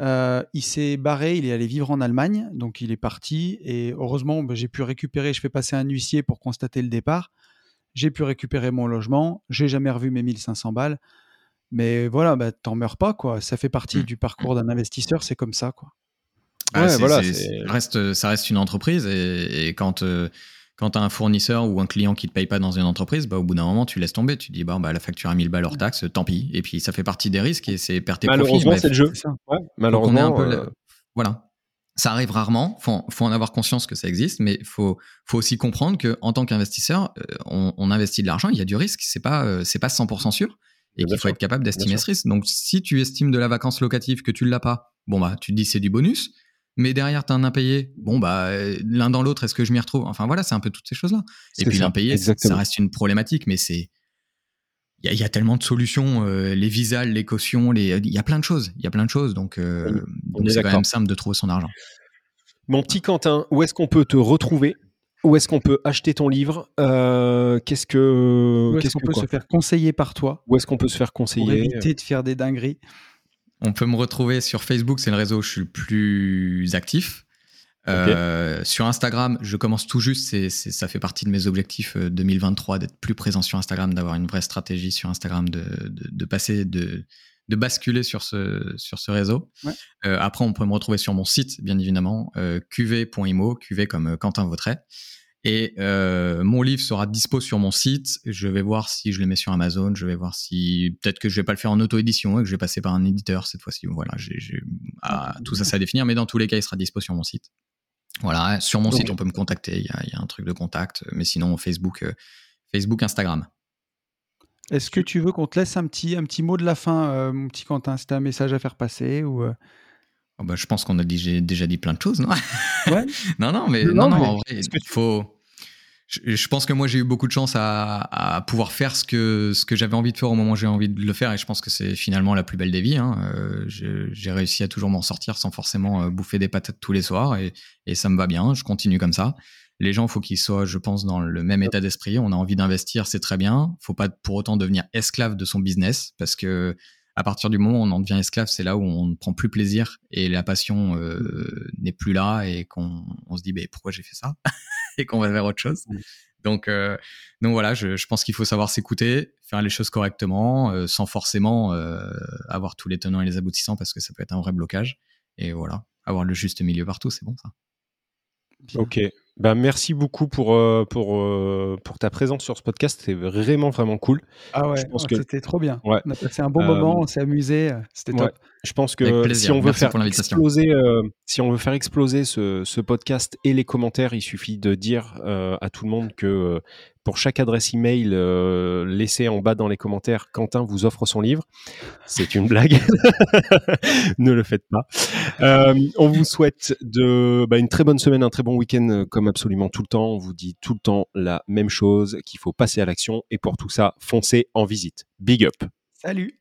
S1: Euh, il s'est barré, il est allé vivre en Allemagne, donc il est parti. Et heureusement, bah, j'ai pu récupérer, je fais passer un huissier pour constater le départ. J'ai pu récupérer mon logement. J'ai jamais revu mes 1500 balles. Mais voilà, bah, t'en meurs pas, quoi. Ça fait partie
S3: Mmh.
S1: du parcours d'un investisseur, c'est comme ça, quoi.
S3: Ah,
S2: Ouais, voilà,
S3: reste, ça reste une entreprise et, et quand, euh, quand tu as un fournisseur ou un client qui te paye pas dans une entreprise, bah, au bout d'un moment, tu laisses tomber. Tu dis, bah, bah, la facture à 1000 balles hors taxe, tant pis. Et puis, ça fait partie des risques et c'est perte.
S2: Malheureusement, c'est le jeu.
S1: Ça.
S2: Ouais, malheureusement.
S3: un peu la-
S2: euh,
S3: Voilà. Ça arrive rarement. Faut, faut en avoir conscience que ça existe, mais faut, faut aussi comprendre que en tant qu'investisseur, euh, on, on investit de l'argent. Il y a du risque. C'est pas, euh, c'est pas 100% sûr. Et qu'il faut
S2: sûr.
S3: être capable d'estimer ce risque. Donc, si tu estimes de la vacance locative que tu l'as pas, bon bah, tu te dis c'est du bonus. Mais derrière, tu as un impayé. Bon, bah, euh, l'un dans l'autre, est-ce que je m'y retrouve? Enfin, voilà, c'est un peu toutes ces choses-là. Et
S2: c'est
S3: puis, l'impayé, ça reste une problématique, mais c'est. Il y, a- il y a tellement de solutions, euh, les visas, les cautions, les... il y a plein de choses. Il y a plein de choses. Donc, euh,
S2: On
S3: donc
S2: est
S3: c'est quand même simple de trouver son argent.
S2: Mon petit Quentin, où est-ce qu'on peut te retrouver? Où est-ce qu'on peut acheter ton livre? Euh, Qu'est-ce que.
S1: Où est-ce
S2: qu'est-ce
S1: qu'on peut se faire conseiller par toi?
S2: Où est-ce qu'on peut se faire
S1: pour
S2: conseiller?
S1: éviter de faire des dingueries
S3: On peut me retrouver sur Facebook, c'est le réseau où je suis le plus actif. Euh, sur Instagram, je commence tout juste, ça fait partie de mes objectifs euh, 2023 d'être plus présent sur Instagram, d'avoir une vraie stratégie sur Instagram, de, de, de passer, de, de basculer sur ce, sur ce réseau.
S1: Ouais.
S3: Euh, après, on peut me retrouver sur mon site, bien évidemment, euh, qv.imo, qv comme euh, Quentin Vautret. Et euh, mon livre sera dispo sur mon site. Je vais voir si je le mets sur Amazon. Je vais voir si peut-être que je vais pas le faire en auto-édition et que je vais passer par un éditeur cette fois-ci. Voilà, tout ça, c'est à définir. Mais dans tous les cas, il sera dispo sur mon site. Voilà, sur mon site, on peut me contacter. Il y, a, un truc de contact. Mais sinon, Facebook, euh, Facebook, Instagram.
S1: Est-ce que tu veux qu'on te laisse un petit, mot de la fin, euh, mon petit Quentin C'était un message à faire passer ou
S3: Oh, bah, je pense qu'on a dit, déjà dit plein de choses, non
S1: Ouais. [laughs]
S3: Non, non, mais
S1: Non,
S3: non, non,
S1: mais
S3: en vrai,
S2: que
S3: faut. Je, je pense que moi j'ai eu beaucoup de chance à, à pouvoir faire ce que ce que j'avais envie de faire au moment où j'ai envie de le faire et je pense que c'est finalement la plus belle des vies. hein. Euh, j'ai réussi à toujours m'en sortir sans forcément euh, bouffer des patates tous les soirs et, et ça me va bien. Je continue comme ça. Les gens, faut qu'ils soient, je pense, dans le même état d'esprit. On a envie d'investir, c'est très bien. Faut pas pour autant devenir esclave de son business parce que à partir du moment où on en devient esclave, c'est là où on ne prend plus plaisir et la passion euh, n'est plus là et qu'on on se dit mais pourquoi j'ai fait ça [laughs] et qu'on va vers autre chose. Donc, euh, donc voilà, je, je pense qu'il faut savoir s'écouter, faire les choses correctement, euh, sans forcément euh, avoir tous les tenants et les aboutissants parce que ça peut être un vrai blocage. Et voilà, avoir le juste milieu partout, c'est bon ça.
S1: bien.
S2: Ok. Ben, merci beaucoup pour, euh, pour, euh, pour ta présence sur ce podcast. C'était vraiment, vraiment cool.
S1: Ah ouais,
S2: Je pense
S1: oh,
S2: que-
S1: c'était trop bien.
S2: Ouais.
S1: On a passé un bon
S2: Euh,
S1: moment, on s'est amusé, euh, c'était
S2: ouais.
S1: top.
S2: Je pense que
S3: plaisir.
S2: si on veut
S3: Merci
S2: faire exploser, euh, si on veut faire exploser ce, ce podcast et les commentaires, il suffit de dire euh, à tout le monde que euh, pour chaque adresse email euh, laissée en bas dans les commentaires, Quentin vous offre son livre. C'est une blague. [laughs] ne le faites pas. Euh, on vous souhaite de, bah, une très bonne semaine, un très bon week-end, euh, comme absolument tout le temps. On vous dit tout le temps la même chose, qu'il faut passer à l'action. Et pour tout ça, foncez en visite. Big up.
S1: Salut